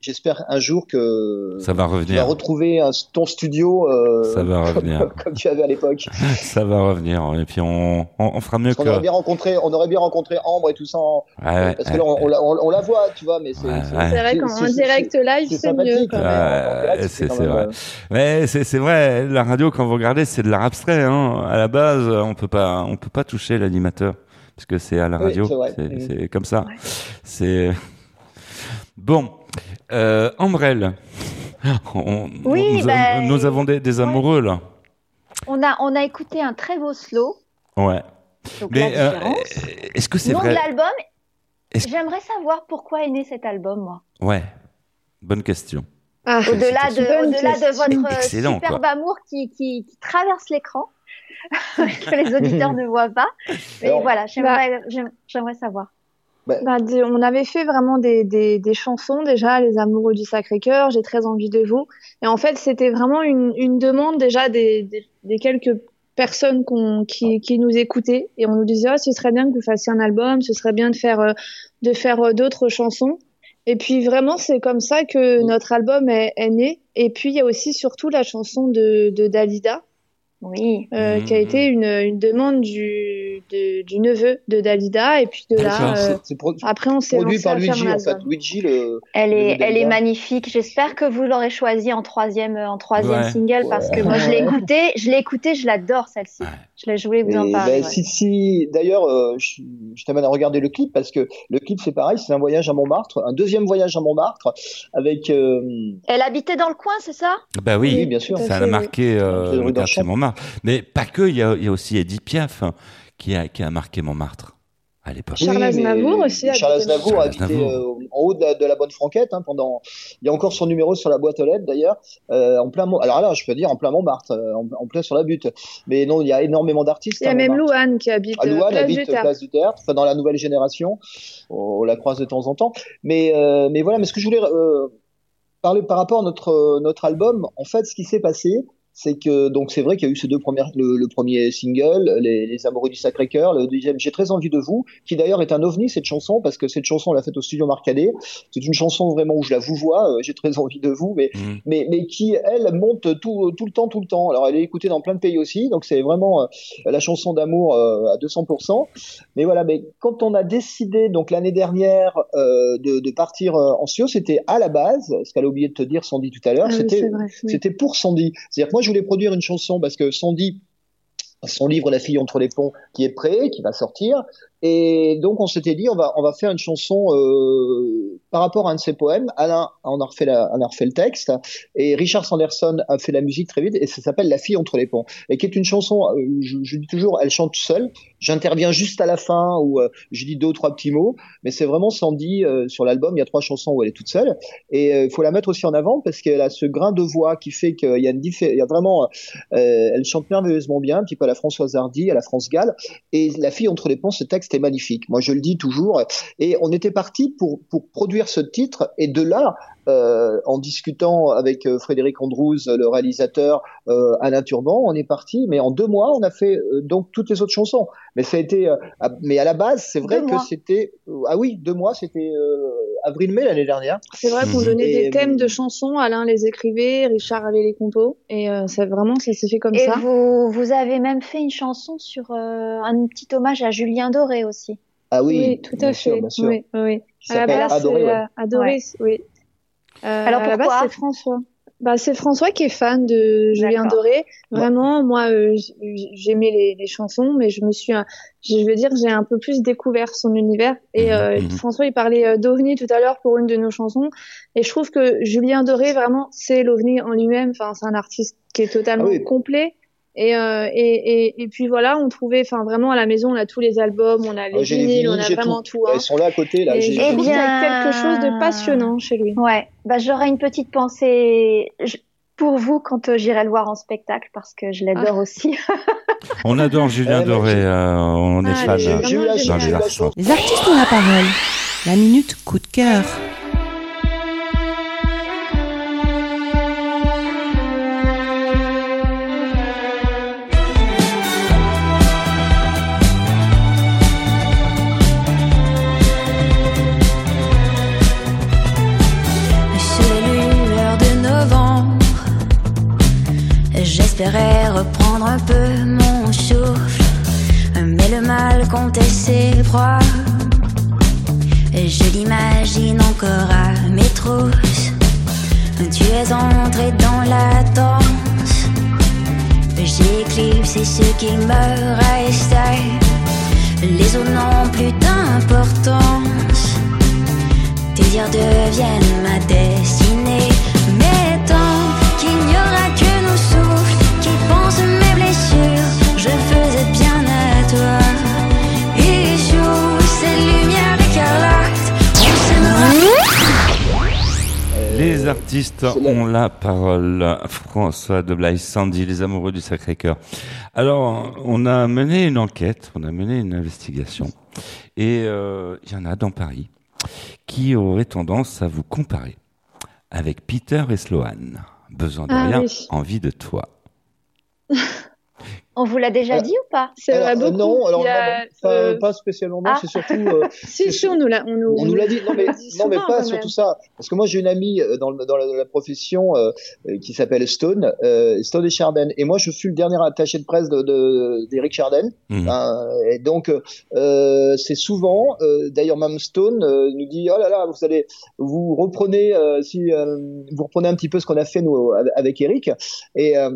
j'espère un jour que Ça va tu vas revenir. retrouver un- ton studio euh, Ça va comme, revenir. comme tu avais à l'époque. Ça va revenir. Et puis on, on, on fera mieux Parce que. qu'on aurait bien rencontré, on aurait bien rencontré Ambre et tout ça. en- Ouais, ouais, parce que là, on, on la- on- on la voit, tu vois, mais c'est. Ouais, ouais. Vrai qu'en direct live, c'est mieux. sympathique. quand même. en direct, Ouais, c'est vrai. euh, Mais c'est c'est vrai. La radio, quand vous regardez, c'est de l'art abstrait. Hein. À la base, on peut pas, on peut pas toucher l'animateur parce que c'est à la Oui, radio. c'est Mhm. c'est comme ça. C'est bon. Euh, Ambrelle. On- Oui, nous, ben, nous avons des, des amoureux là. On a, on a écouté un très beau slow. Ouais. Donc Mais euh, est-ce que c'est Nom vrai? de l'album. J'aimerais savoir pourquoi est né cet album, moi. Ouais. Bonne question. Ah, Au-delà de, votre Excellent, superbe quoi. amour qui, qui, qui traverse l'écran, que les auditeurs ne voient pas. Mais voilà, j'aimerais, j'aime- j'aimerais savoir. Bah, des- on avait fait vraiment des, des, des chansons déjà, Les Amoureux du Sacré-Cœur, J'ai très envie de vous. Et en fait, c'était vraiment une, une demande déjà des, quelques personnes qui, qui nous écoutaient. Et on nous disait, ah, ce serait bien que vous fassiez un album, ce serait bien de faire, euh, de faire euh, d'autres chansons. Et puis vraiment, c'est comme ça que notre album est, est né. Et puis, il y a aussi surtout la chanson de, de Dalida, Oui. euh, qui a Mhm. été une, une demande du, de- du neveu de Dalida. Et puis de là, euh, après, on s'est produit lancé par à faire Luigi en fait. Luigi le. Elle Le est, elle est magnifique. J'espère que vous l'aurez choisi en troisième, en troisième Ouais. single parce que moi je l'ai écouté, je l'ai écouté, je l'adore celle-ci. Ouais. Je, l'ai- voulais vous en Et, parler. ben, ouais. si, si, d'ailleurs, euh, je, je t'amène à regarder le clip parce que le clip c'est pareil, c'est un voyage à Montmartre, un deuxième voyage à Montmartre avec. euh, Elle habitait dans le coin, c'est ça? Bah oui. oui, bien sûr. Ça a marqué euh, le quartier. Montmartre. Mais pas que, il y a, il y a aussi Edith Piaf hein, qui, a, qui a marqué Montmartre à l'époque. Charles Oui, Aznavour aussi a Charles habité Aznavour a habité euh, en haut de la, de la bonne franquette hein, pendant. Il y a encore son numéro sur la boîte aux lettres d'ailleurs, euh, en plein. Mont- Alors là, je peux dire en plein Montmartre, euh, en, en plein sur la butte. Mais non, il y a énormément d'artistes. Il y a à même. Louane qui habite Ah, euh, Louane place habite du Tertre. place du théâtre, enfin dans la nouvelle génération. On, on la croise de temps en temps. Mais mais, mais voilà. Mais ce que je voulais euh, parler par rapport à notre notre album, en fait, ce qui s'est passé, c'est que donc c'est vrai qu'il y a eu ces deux premières, le, le premier single, les, les amoureux du Sacré-Cœur, le deuxième, j'ai très envie de vous, qui d'ailleurs est un ovni cette chanson parce que cette chanson on l'a faite au studio Marcadet. C'est une chanson vraiment où je la vous vois, euh, j'ai très envie de vous, mais Mhm. mais mais qui elle monte tout tout le temps, tout le temps. Alors elle est écoutée dans plein de pays aussi, donc c'est vraiment euh, la chanson d'amour euh, à 200%. Mais voilà, mais quand on a décidé donc l'année dernière euh, de, de partir euh, en studio, c'était à la base, ce qu'elle a oublié de te dire Sandy tout à l'heure, Ah c'était oui. pour Sandy. C'est-à-dire que moi, je voulais produire une chanson parce que Sandy, son livre La fille entre les ponts, qui est prêt, qui va sortir. Et donc, on s'était dit, on va, on va faire une chanson euh, par rapport à un de ses poèmes. Alain on a refait, la, on a refait le texte. Et Richard Sanderson a fait la musique très vite. Et ça s'appelle La fille entre les ponts. Et qui est une chanson, euh, je, je dis toujours, elle chante seule. J'interviens juste à la fin où euh, je dis deux ou trois petits mots. Mais c'est vraiment Sandy euh, sur l'album. Il y a trois chansons où elle est toute seule. Et il faut la mettre aussi en avant parce qu'elle a ce grain de voix qui fait qu'il y a une il y a vraiment, euh, elle chante merveilleusement bien, un petit peu à la Françoise Hardy, à la France Gall. Et la fille entre les ponts, ce texte est magnifique. Moi, je le dis toujours. Et on était parti pour pour produire ce titre. Et de là, euh, en discutant avec euh, Frédéric Andrews, le réalisateur, euh, Alain Turban, on est parti, mais en deux mois, on a fait euh, donc toutes les autres chansons. Mais ça a été, euh, à- mais à la base, c'est vrai Deux que c'était, euh, ah oui, deux mois, c'était euh, avril-mai l'année dernière. C'est vrai qu'on donnait Et, des thèmes de chansons, Alain les écrivait, Richard avait les compos, et euh, ça vraiment ça s'est fait comme Et ça. vous, vous avez même fait une chanson sur euh, un petit hommage à Julien Doré aussi. Ah oui, tout bien à sûr, fait. bien sûr. Oui, oui. Qui À la s'appelle base, Adoré, c'est, ouais. Adoré, Ouais. oui. Euh, Alors à la base, pourquoi? c'est François. Bah, c'est François qui est fan de Julien. Doré. Vraiment, moi, euh, j'aimais les, les chansons, mais je me suis, euh, je veux dire, j'ai un peu plus découvert son univers. Et euh, Mhm. François, il parlait d'OVNI tout à l'heure pour une de nos chansons. Et je trouve que Julien Doré, vraiment, c'est l'OVNI en lui-même. Enfin, c'est un artiste qui est totalement Ah oui. complet. Et, euh, et, et, et puis voilà, on trouvait, enfin vraiment à la maison, on a tous les albums, on a les Ah, les vinyles, on a vraiment tout. tout. hein. Ils sont là à côté, là. Et j'ai- je Eh qu'il y a bien- quelque chose de passionnant chez lui. Ouais, bah j'aurais une petite pensée je- pour vous quand euh, j'irai le voir en spectacle parce que je l'adore aussi. On adore Julien Doré, euh, on est Ah, fan. chance. Les artistes ont la parole. La minute coup de cœur. Comptait ses proies. Je l'imagine encore à mes trousses. Tu es entré dans la danse. J'ai éclipsé ce qui me restait. Les eaux n'ont plus d'importance. Tes dires deviennent ma destinée. Artistes ont la parole. François de Blaise, Sandy, les amoureux du Sacré-Cœur. Alors, on a mené une enquête, on a mené une investigation, et euh, il y en a dans Paris qui auraient tendance à vous comparer avec Peter et Sloan. Besoin de Ah rien, oui. envie de toi. On vous l'a déjà Euh, dit ou pas? C'est Alors, vrai euh, beaucoup. non, alors a, non, non, euh, pas spécialement. Ah. c'est surtout. euh, Si, si, on nous l'a, on nous, on nous l'a dit. Non, mais, non, mais pas surtout ça. Parce que moi, j'ai une amie dans, la, dans la profession euh, qui s'appelle Stone, euh, Stone et Chardin. Et moi, je suis le dernier attaché de presse de- de- d'Eric Chardin. Mhm. Hein, et donc, euh, c'est souvent, euh, d'ailleurs, même Stone euh, nous dit, oh là là, vous allez, vous reprenez, euh, si euh, vous reprenez un petit peu ce qu'on a fait nous avec Eric. Et euh,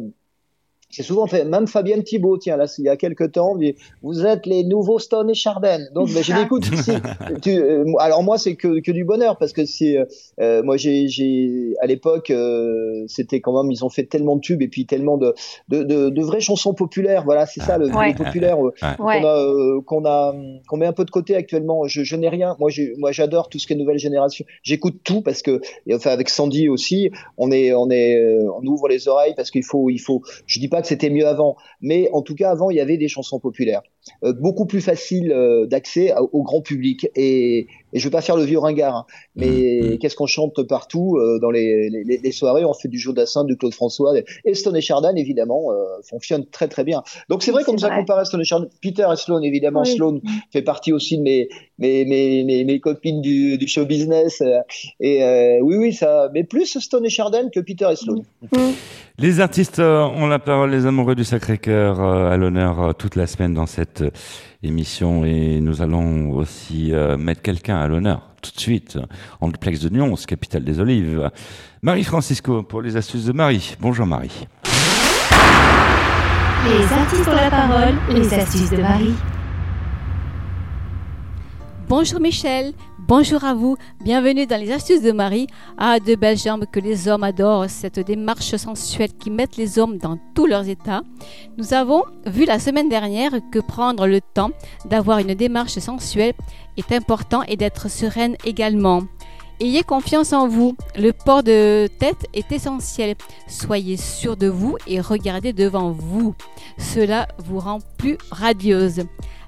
c'est souvent fait, même Fabienne Thibault, tiens, là, il y a quelques temps, dit, vous êtes les nouveaux Stone et Chardin. Donc, ben, j'ai dit, écoute, si, tu, euh, alors moi, c'est que, que du bonheur, parce que c'est, euh, euh, moi, j'ai, j'ai, à l'époque, euh, c'était quand même, ils ont fait tellement de tubes et puis tellement de, de, de, de vraies chansons populaires. Voilà, c'est ça, le, Ouais. le populaire Ouais. qu'on a, qu'on a, qu'on met un peu de côté actuellement. Je, je n'ai rien. Moi, moi, j'adore tout ce qui est nouvelle génération. J'écoute tout parce que, enfin, avec Sandy aussi, on est, on est, on ouvre les oreilles parce qu'il faut, il faut. Je dis pas c'était mieux avant, mais en tout cas, avant, il y avait des chansons populaires, euh, beaucoup plus faciles euh, d'accès à- au grand public. Et, et je veux pas faire le vieux ringard, hein, mais Mhm. qu'est-ce qu'on chante partout euh, dans les, les, les soirées? On fait du Jodassin, du Claude François, et Stone et Chardin évidemment euh, fonctionnent très très bien. Donc c'est vrai comme ça vrai. comparé à Stone et Chardin. Peter et Sloan évidemment. Oui. Sloan fait partie aussi de mes mes mes mes, mes copines du, du show business. euh, et euh, oui oui ça, mais plus Stone et Chardin que Peter et Sloan. Les artistes ont la parole, les amoureux du Sacré-Cœur euh, à l'honneur euh, toute la semaine dans cette euh, émission et nous allons aussi euh, mettre quelqu'un à l'honneur tout de suite en duplex de Nyons, capitale des olives. Marie-Francisco pour les astuces de Marie. Bonjour Marie. Les artistes ont la parole, les astuces de Marie. Bonjour Michel, bonjour à vous, bienvenue dans les astuces de Marie. Ah, de belles jambes que les hommes adorent, cette démarche sensuelle qui met les hommes dans tous leurs états. Nous avons vu la semaine dernière que prendre le temps d'avoir une démarche sensuelle est important et d'être sereine également. Ayez confiance en vous, le port de tête est essentiel. Soyez sûr de vous et regardez devant vous. Cela vous rend plus radieuse.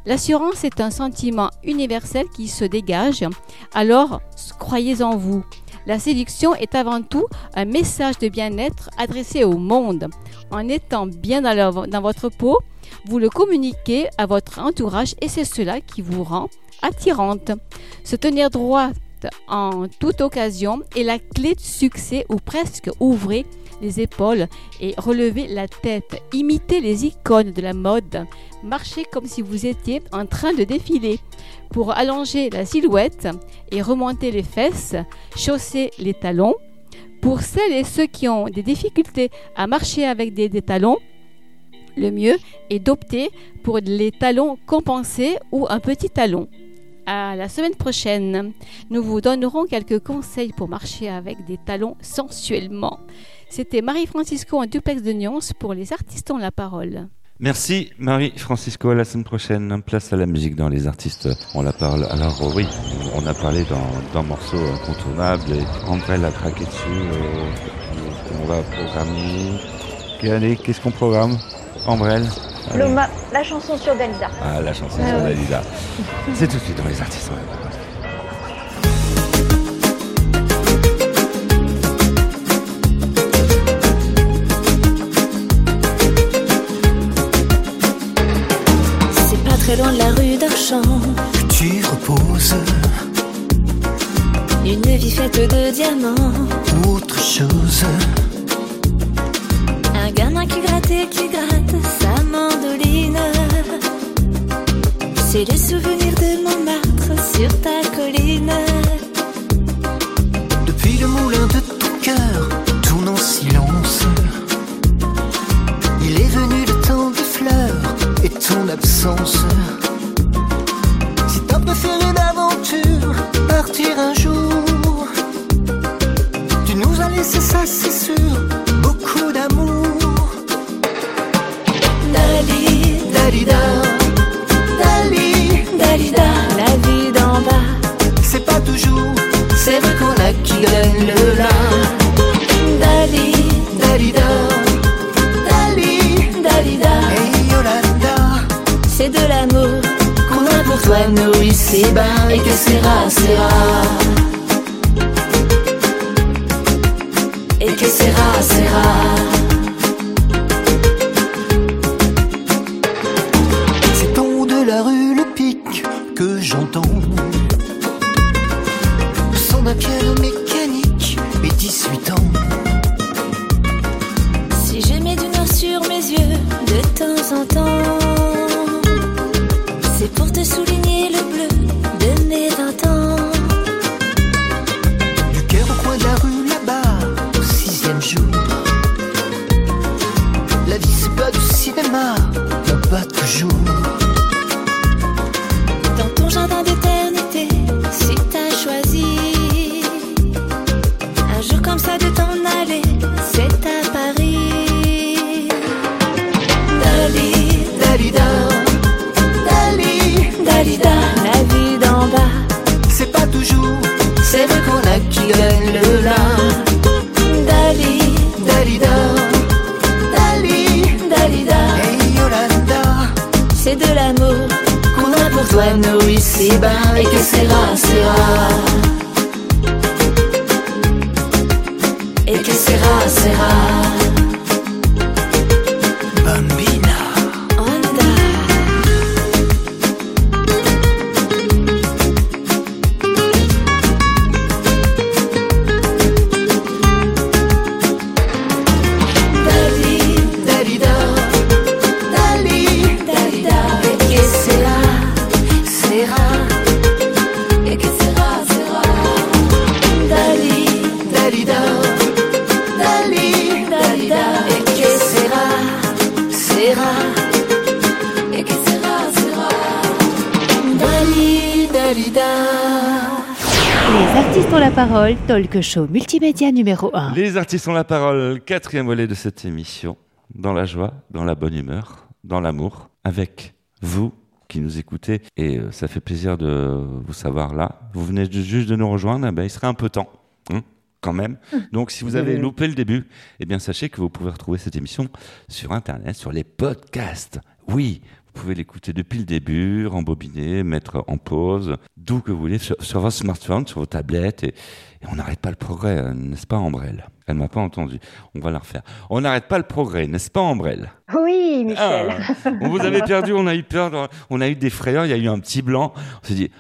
L'assurance est un sentiment universel qui se dégage, alors croyez en vous. La séduction est avant tout un message de bien-être adressé au monde. En étant bien dans, dans votre peau, vous le communiquez à votre entourage et c'est cela qui vous rend attirante. Se tenir droite en toute occasion est la clé du succès ou presque ouvrez les épaules et relevez la tête. Imitez les icônes de la mode. Marchez comme si vous étiez en train de défiler. Pour allonger la silhouette et remonter les fesses, chaussez les talons. Pour celles et ceux qui ont des difficultés à marcher avec des, talons, le mieux est d'opter pour les talons compensés ou un petit talon. À la semaine prochaine, nous vous donnerons quelques conseils pour marcher avec des talons sensuellement. C'était Marie-Francisco en duplex de Nyons pour les artistes ont la parole. Merci Marie-Francisco, à la semaine prochaine. Place à la musique dans les artistes, on la parle. Alors oui, on a parlé d'un morceau incontournable et André l'a craqué dessus. euh, on va programmer. Allez, qu'est-ce qu'on programme Ambrelle Le Allez. ma- la chanson sur Dalida. Ah, la chanson Ah sur. Dalida. C'est tout de suite dans les artistes. Très loin de la rue d'Archamp. Tu reposes Une vie faite de diamants. autre chose. Un gamin qui gratte et qui gratte sa mandoline. C'est les souvenirs de Montmartre sur ta colline. Depuis le moulin de ton cœur tourne en silence. Et ton absence. Si t'as préféré l'aventure, partir un jour, tu nous as laissé ça, c'est sûr, beaucoup d'amour. Dali, Dalida, Dali, Dalida, la vie d'en bas. c'est pas toujours, qu'on a pour toi, nous ici-bas, et que sera, sera. Et que sera, sera. Les artistes ont la parole, talk show multimédia numéro 1. Les artistes ont la parole, quatrième volet de cette émission, dans la joie, dans la bonne humeur, dans l'amour, avec vous qui nous écoutez. Et euh, ça fait plaisir de vous savoir là. Vous venez juste de nous rejoindre, eh ben, il serait un peu temps. hein, quand même. Donc, si vous avez loupé le début, eh bien, sachez que vous pouvez retrouver cette émission sur Internet, sur les podcasts. Oui, pouvez l'écouter depuis le début, rembobiner, mettre en pause, d'où que vous voulez, sur, sur votre smartphone, sur vos tablettes. Et, et on n'arrête pas le progrès, euh, n'est-ce pas, Ambrelle? Elle m'a pas entendu. On va la refaire. On n'arrête pas le progrès, n'est-ce pas, Ambrelle? Oui, Michel. ah, on vous avait perdu, on a eu peur, on a eu des frayeurs, il y a eu un petit blanc. On s'est dit,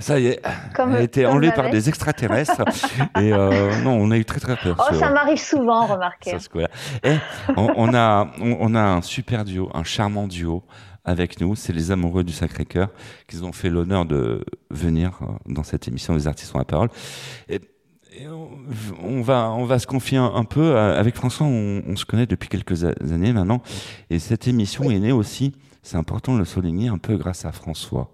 ça y est, Comme- elle a été enlevée par des extraterrestres. et euh, non, on a eu très très peur. Oh, ça m'arrive souvent, remarquez. coup-là. Et on, on a, on, on a un super duo, un charmant duo avec nous. C'est les amoureux du Sacré-Cœur qui ont fait l'honneur de venir euh, dans cette émission Les artistes ont la parole. Et, et on, on va, on va se confier un, un peu. Avec François, on, on se connaît depuis quelques années maintenant. Et cette émission est née aussi, c'est important de le souligner, un peu grâce à François.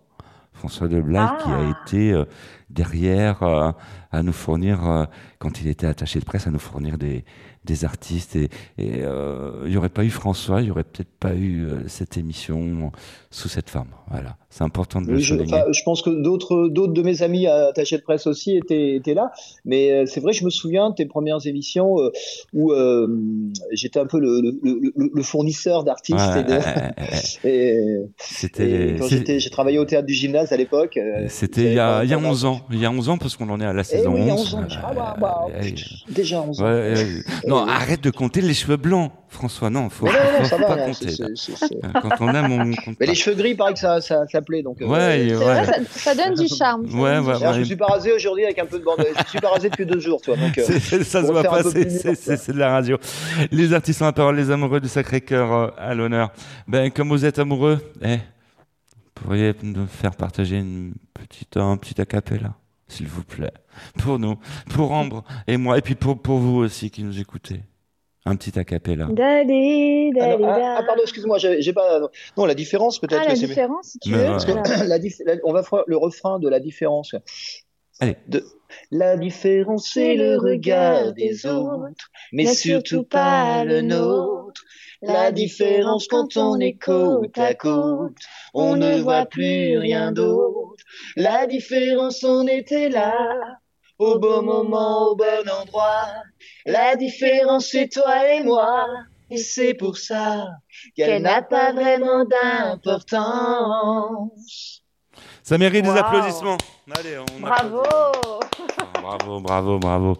François de Blaye qui a Ah. été euh, derrière euh, à nous fournir, euh, quand il était attaché de presse, à nous fournir des, des artistes. Et euh, il n'y aurait pas eu François, il n'y aurait peut-être pas eu euh, cette émission sous cette forme. Voilà, c'est important de le je, enfin, je pense que d'autres d'autres de mes amis attachés de presse aussi étaient, étaient là, mais euh, c'est vrai, je me souviens de tes premières émissions euh, où euh, j'étais un peu le, le, le, le fournisseur d'artistes. Ouais, et de- et, C'était j'ai travaillé au théâtre du gymnase à l'époque. euh, C'était il y a, j'avais il y a pas- 11 ans. Il y a 11 ans parce qu'on en est à la Eh saison oui, il y a 11. 11 ans. Ah, bah, bah, ouais. déjà 11 ans. Ouais. Non, arrête de compter les cheveux blancs, François. Non, faut, Non, faut- ça faut va, pas non, compter. c'est- là. c'est- c'est- Euh, Quand on aime, on compte Mais pas. les cheveux gris, paraît que ça, ça, ça plaît. Donc, euh, Ouais, C'est ouais. vrai, ça, ça donne du charme. Ouais, ouais. D'ailleurs, je me suis pas rasé aujourd'hui avec un peu de bande. Je me suis pas rasé depuis deux jours, toi. Donc, euh, C'est- c'est- ça se voit pas, c'est- plus c'est mûr, c'est- c'est de la radio. Les artistes ont la parole, les amoureux du Sacré-Cœur euh, à l'honneur. Ben, comme vous êtes amoureux, eh, vous pourriez nous faire partager une petite, un petit acapella, s'il vous plaît. Pour nous, pour Ambre et moi, et puis pour, pour vous aussi qui nous écoutez. Un petit acapella. Dali, Ah, dali, non, ah, da. ah, pardon, excuse-moi, j'ai pas. Non, la différence peut-être. Ah, la différence, si tu veux. Parce que Alors, la dif- la- on va faire le refrain de la différence. Allez. De, la différence, c'est le regard des autres, mais surtout pas le nôtre. La différence quand on est côte à côte, on ne voit plus rien d'autre. La différence, on était là, au bon moment, au bon endroit. La différence, c'est toi et moi, et c'est pour ça qu'elle n'a pas vraiment d'importance. Ça mérite Wow. des applaudissements. Allez, on Bravo. Bravo, bravo, bravo.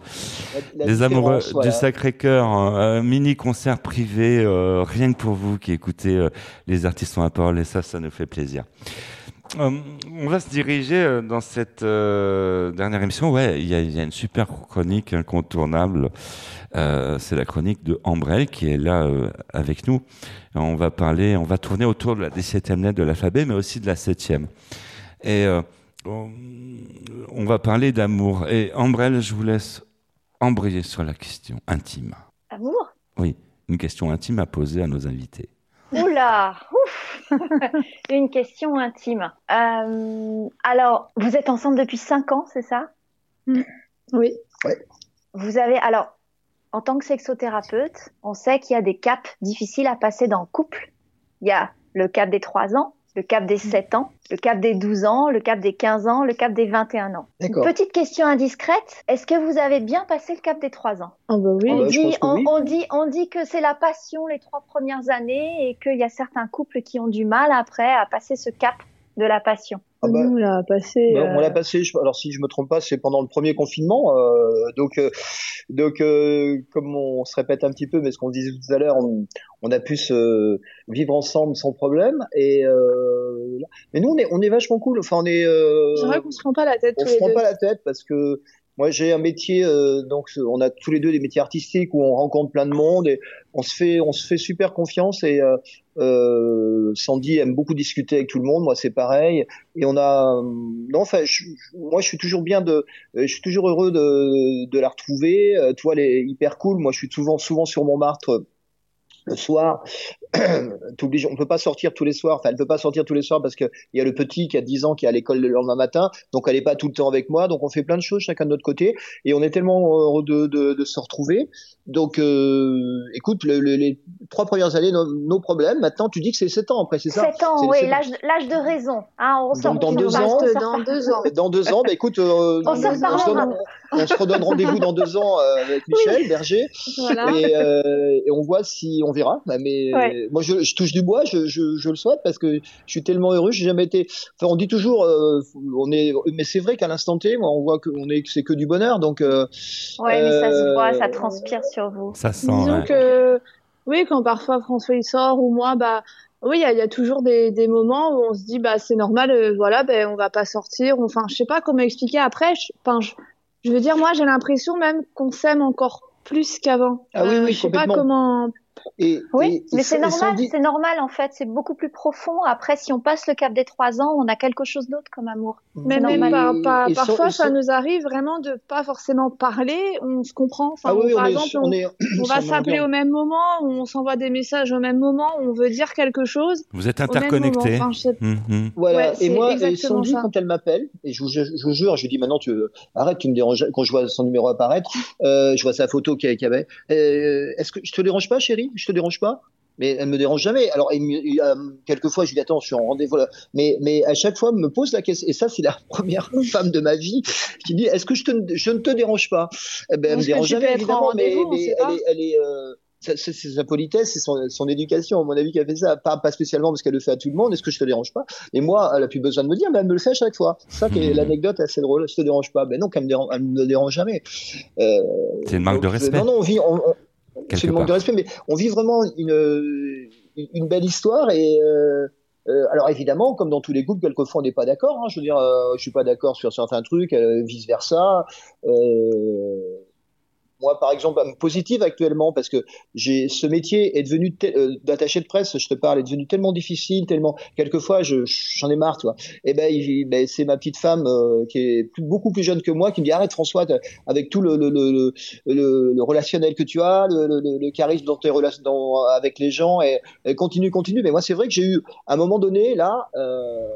La- la Les amoureux voilà. du Sacré-Cœur, euh, mini concert privé, euh, rien que pour vous qui écoutez euh, les artistes ont la parole, et ça, ça nous fait plaisir. Euh, on va se diriger euh, dans cette euh, dernière émission. Ouais, il y a, il y a une super chronique incontournable. Euh, c'est la chronique de Ambrel qui est là avec nous. Et on va parler, on va tourner autour de la 17e lettre de l'alphabet, mais aussi de la 7e. Et on, va parler d'amour. Et Ambrel, je vous laisse embrayer sur la question intime. Amour? Oui, une question intime à poser à nos invités. Oula. Une question intime. Euh, alors, vous êtes ensemble depuis cinq ans, c'est ça? Oui. Vous avez alors, en tant que sexothérapeute, on sait qu'il y a des caps difficiles à passer dans le couple. Il y a le cap des 3 ans, le cap des 7 ans, le cap des 12 ans, le cap des 15 ans, le cap des 21 ans. D'accord. Petite question indiscrète, est-ce que vous avez bien passé le cap des 3 ans? Ah bah oui. Ah on, bah, dit, oui. on dit, on dit que c'est la passion les trois premières années et qu'il y a certains couples qui ont du mal après à passer ce cap de la passion. Ah bah, Nous, on l'a passé. Bah, euh, On l'a passé, je- alors si je me trompe pas, c'est pendant le premier confinement. euh, donc, euh, donc euh, comme on se répète un petit peu, mais ce qu'on disait tout à l'heure, on, on a pu se vivre ensemble sans problème. Et euh, mais nous, on est, on est vachement cool. Enfin, on est. euh, C'est vrai qu'on se prend pas la tête on tous se les prend deux. pas la tête parce que moi j'ai un métier euh, donc on a tous les deux des métiers artistiques où on rencontre plein de monde et on se fait on se fait super confiance et euh, euh, Sandy aime beaucoup discuter avec tout le monde. Moi c'est pareil. Et on a euh, non enfin moi je suis toujours bien de euh, je suis toujours heureux de de la retrouver. Vois elle est hyper cool. Moi je suis souvent souvent sur Montmartre le soir, on peut pas sortir tous les soirs. Enfin, elle peut pas sortir tous les soirs parce que il y a le petit qui a 10 ans qui est à l'école le lendemain matin, donc elle est pas tout le temps avec moi. Donc on fait plein de choses chacun de notre côté et on est tellement heureux de, de, de se retrouver. Donc, euh, écoute, le- le- les trois premières années, nos, problèmes. Maintenant, tu dis que c'est 7 ans après, c'est ça? 7 ans, oui, l'âge de raison. Hein, on sort, Donc, dans deux ans- dans deux ans. Dans deux ans, bah écoute, euh, On se se reparlera. donne, on se redonne rendez-vous dans deux ans euh, avec Michel Berger Voilà. et, euh, et on voit si on verra. Bah, Mais Ouais. moi je, je touche du bois, je, je, je le souhaite parce que je suis tellement heureux, j'ai jamais été. Enfin, on dit toujours, euh, on est, mais c'est vrai qu'à l'instant T, moi, on voit que on est, c'est que du bonheur, donc. Euh, Ouais, mais ça se voit, euh, ça transpire sur vous. Ça sent. Disons ouais. que, oui, quand parfois François il sort ou moi, bah, oui, il y a, il y a toujours des, des moments où on se dit, bah, c'est normal, euh, voilà, ben, on va pas sortir. Enfin, je sais pas comment expliquer. Après, je, je, je veux dire, moi, j'ai l'impression même qu'on s'aime encore plus qu'avant. Ah oui, oui, je sais pas comment. Et, Oui, et- mais c'est normal, c'est normal en fait, c'est beaucoup plus profond. Après, si on passe le cap des trois ans, on a quelque chose d'autre comme amour. Mais même normal. par, par- parfois, ça nous arrive vraiment de pas forcément parler, on se comprend. Enfin, Ah oui, par on est, exemple, on on, est, on va s'appeler au même moment, on s'envoie des messages au même moment, on veut dire quelque chose. Vous êtes interconnectés. Enfin, sais- Mhm. Voilà. Ouais, et moi, et Sandy, ça. quand elle m'appelle, et je vous, je, je vous jure, je lui dis maintenant, tu arrête, tu me déranges. Quand je vois son numéro apparaître, euh, je vois sa photo qu'il y qu'il y avait. Euh, Est-ce que je te dérange pas, chérie? Je te dérange pas mais elle me dérange jamais. Alors, il, me- il, euh, quelquefois, je lui dis attends, je suis en rendez-vous là. Mais, mais à chaque fois, elle me pose la question. Et ça, c'est la première femme de ma vie qui dit est-ce que je, te, je ne te dérange pas? Eh ben, elle me dérange jamais, évidemment, mais, mais elle est, elle est, euh, sa politesse, c'est son, son éducation, à mon avis, qui a fait ça. Pas, pas spécialement parce qu'elle le fait à tout le monde. Est-ce que je te dérange pas? Et moi, elle a plus besoin de me dire, mais elle me le fait à chaque fois. C'est ça qui est Mhm. l'anecdote assez drôle. Je te dérange pas. Ben non, qu'elle me dérange, elle me dérange jamais. Euh, C'est une marque de respect. Non, non, on vit, on, on- Quelque c'est une manque de respect, mais on vit vraiment une, une, belle histoire et. Euh, euh, alors évidemment, comme dans tous les couples, quelquefois on n'est pas d'accord. Hein, je veux dire, euh, je suis pas d'accord sur certains trucs, euh, vice versa. Euh, moi, par exemple, positive actuellement parce que j'ai ce métier est devenu euh, d'attaché de presse. Je te parle, est devenu tellement difficile, tellement quelquefois je j'en ai marre, tu vois. Et ben, ben, c'est ma petite femme euh, qui est plus- beaucoup plus jeune que moi qui me dit arrête François, avec tout le le, le, le, le- le relationnel que tu as, le, charisme dans tes relations dans- avec les gens, et, et continue, continue. Mais moi, c'est vrai que j'ai eu à un moment donné là. Euh,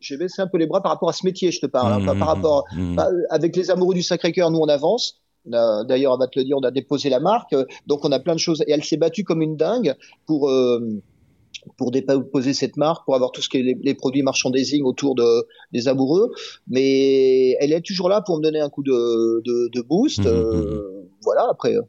j'ai baissé un peu les bras par rapport à ce métier, je te parle, hein, pas par Mhm. rapport bah, avec les amoureux du Sacré-Cœur, nous on avance. D'ailleurs, on va te le dire, on a déposé la marque, donc on a plein de choses. Et elle s'est battue comme une dingue pour euh, pour déposer cette marque, pour avoir tout ce qui est les, les produits merchandising autour de des amoureux. Mais elle est toujours là pour me donner un coup de de, de boost. Mhm, euh, voilà. Après, euh.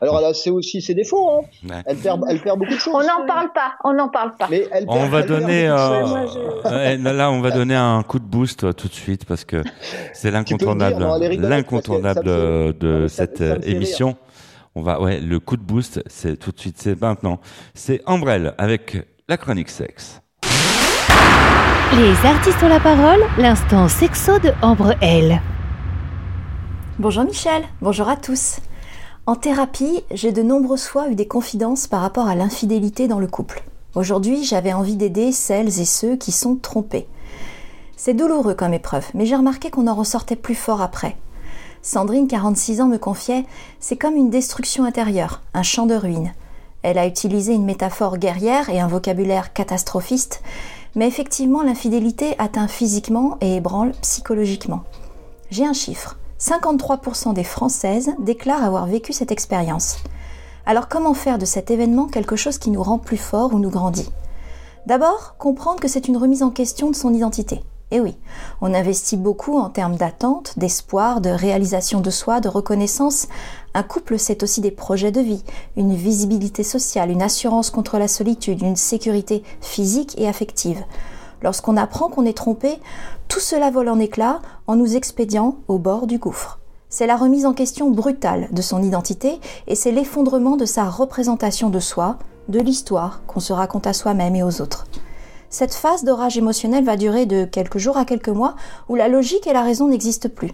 Alors elle a c'est aussi ses défauts. Hein. Ouais. Elle perd elle perd beaucoup de choses. On n'en parle pas, on n'en parle pas. Mais elle On perd- va elle perd donner, euh, je- là, on va donner un coup de boost euh, tout de suite parce que c'est l'incontournable, l'incontournable ça de, ça- cette ça euh, rire. émission. On va, ouais, le coup de boost, c'est tout de suite, c'est maintenant. C'est Ambrelle avec la chronique sexe. Les artistes ont la parole, l'instant sexo de Ambre L. Bonjour Michel, bonjour à tous. En thérapie, j'ai de nombreuses fois eu des confidences par rapport à l'infidélité dans le couple. Aujourd'hui, j'avais envie d'aider celles et ceux qui sont trompés. C'est douloureux comme épreuve, mais j'ai remarqué qu'on en ressortait plus fort après. Sandrine, 46 ans, me confiait C'est comme une destruction intérieure, un champ de ruines. Elle a utilisé une métaphore guerrière et un vocabulaire catastrophiste, mais effectivement, l'infidélité atteint physiquement et ébranle psychologiquement. J'ai un chiffre. 53% des Françaises déclarent avoir vécu cette expérience. Alors comment faire de cet événement quelque chose qui nous rend plus forts ou nous grandit? D'abord, comprendre que c'est une remise en question de son identité. Et oui, on investit beaucoup en termes d'attente, d'espoir, de réalisation de soi, de reconnaissance. Un couple, c'est aussi des projets de vie, une visibilité sociale, une assurance contre la solitude, une sécurité physique et affective. Lorsqu'on apprend qu'on est trompé, tout cela vole en éclats en nous expédiant au bord du gouffre. C'est la remise en question brutale de son identité et c'est l'effondrement de sa représentation de soi, de l'histoire qu'on se raconte à soi-même et aux autres. Cette phase d'orage émotionnel va durer de quelques jours à quelques mois où la logique et la raison n'existent plus.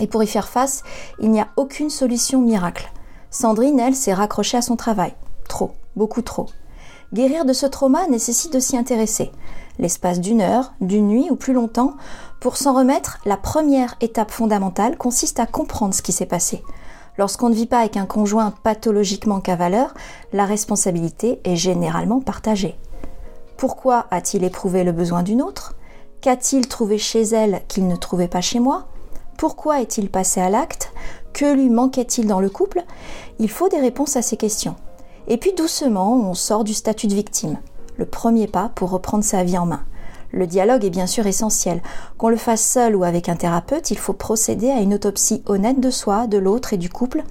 Et pour y faire face, il n'y a aucune solution miracle. Sandrine, elle, s'est raccrochée à son travail. Trop, beaucoup trop. Guérir de ce trauma nécessite de s'y intéresser. L'espace d'une heure, d'une nuit ou plus longtemps, pour s'en remettre, la première étape fondamentale consiste à comprendre ce qui s'est passé. Lorsqu'on ne vit pas avec un conjoint pathologiquement cavaleur, la responsabilité est généralement partagée. Pourquoi a-t-il éprouvé le besoin d'une autre? Qu'a-t-il trouvé chez elle qu'il ne trouvait pas chez moi? Pourquoi est-il passé à l'acte? Que lui manquait-il dans le couple? Il faut des réponses à ces questions. Et puis doucement, on sort du statut de victime. Le premier pas pour reprendre sa vie en main. Le dialogue est bien sûr essentiel. Qu'on le fasse seul ou avec un thérapeute, il faut procéder à une autopsie honnête de soi, de l'autre et du couple.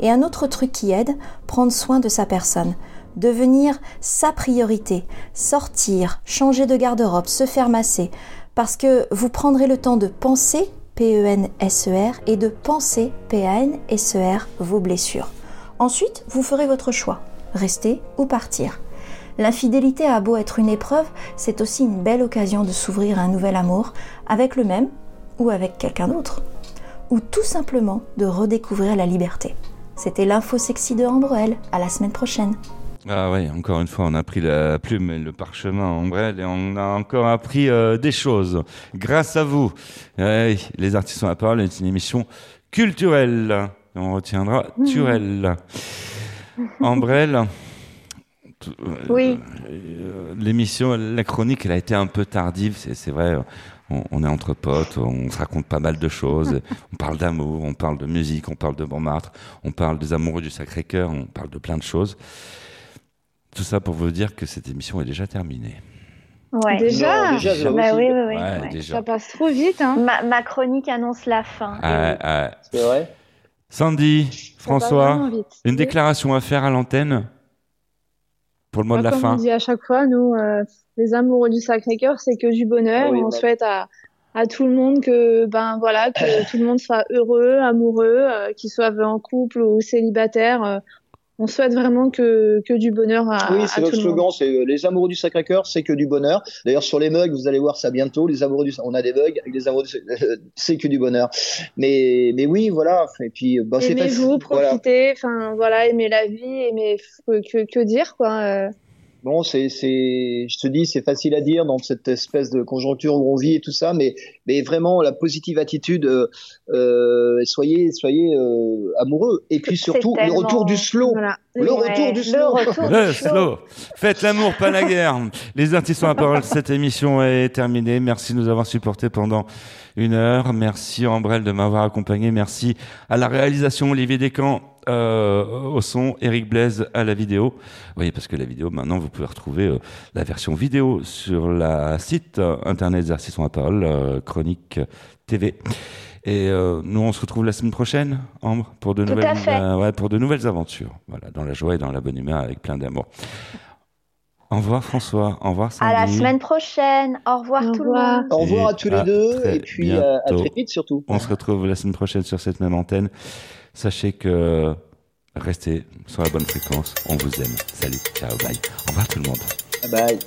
Et un autre truc qui aide, prendre soin de sa personne. devenir sa priorité, sortir, changer de garde-robe, se faire masser, parce que vous prendrez le temps de penser, P-E-N-S-E-R, et de penser, P-A-N-S-E-R, vos blessures. Ensuite, vous ferez votre choix, rester ou partir. L'infidélité a beau être une épreuve, c'est aussi une belle occasion de s'ouvrir à un nouvel amour avec le même ou avec quelqu'un d'autre. Ou tout simplement de redécouvrir la liberté. C'était l'info sexy de Ambrelle. À la semaine prochaine. Ah oui, encore une fois, on a pris la plume et le parchemin ombrelle et on a encore appris euh, des choses. Grâce à vous. Ouais, les artistes ont la parole est une émission culturelle. On retiendra Turel. Ambrelle. Euh, Oui. euh, L'émission, la chronique, elle a été un peu tardive, c'est c'est vrai. On, on est entre potes, on se raconte pas mal de choses. On parle d'amour, on parle de musique, on parle de Montmartre, on parle des amoureux du Sacré-Cœur, on parle de plein de choses. Tout ça pour vous dire que cette émission est déjà terminée. Ouais. Déjà Non, déjà, Bah aussi. oui, oui, oui. Ouais, ouais. déjà. Ça passe trop vite, hein. Ma, ma chronique annonce la fin. Ah, ah. C'est vrai? Sandy, François, une déclaration à faire à l'antenne? Pour le mot de la Comme fin. on dit à chaque fois, nous, euh, les amoureux du Sacré-Cœur, c'est que du bonheur. Ah oui, on bah. souhaite à, à tout le monde que, ben voilà, que tout le monde soit heureux, amoureux, euh, qu'ils soient en couple ou célibataire. Euh, on souhaite vraiment que, que du bonheur à, Oui, à c'est notre slogan, c'est euh, les amoureux du Sacré-Cœur, c'est que du bonheur. D'ailleurs, sur les mugs, vous allez voir ça bientôt. Les amoureux du, on a des mugs avec les amoureux du, c'est que du bonheur. Mais, mais oui, voilà. Et puis, bah, c'est. Aimez-vous, profitez, enfin voilà, aimez la vie, aimez que dire quoi. Bon, c'est, c'est, je te dis, c'est facile à dire dans cette espèce de conjoncture où on vit et tout ça, mais, mais vraiment la positive attitude. Euh, euh, soyez, soyez euh, amoureux. Et puis surtout le retour du slow. Voilà. Le Ouais, retour du le slow. retour Le du slow. slow. Faites l'amour, pas la guerre. Les artistes ont la parole. Cette émission est terminée. Merci de nous avoir supportés pendant une heure. Merci Ambrelle de m'avoir accompagné. Merci à la réalisation Olivier Descamps euh, au son, Eric Blaise à la vidéo. Oui, parce que la vidéo, maintenant, vous pouvez retrouver euh, la version vidéo sur la site euh, internet des artistes ont la parole, euh, chronique TV. Et euh, nous, on se retrouve la semaine prochaine, Ambre, pour de Tout à nouvelles, fait. euh, ouais, pour de nouvelles aventures. Voilà, dans la joie et dans la bonne humeur, avec plein d'amour. Au revoir François, au revoir Sandy. À la semaine prochaine. Au revoir Au tout le monde. Au revoir à tous les deux. Et puis, euh, à très vite surtout. On se retrouve la semaine prochaine sur cette même antenne. Sachez que restez sur la bonne fréquence. On vous aime. Salut, ciao, bye. Au revoir tout le monde. Bye.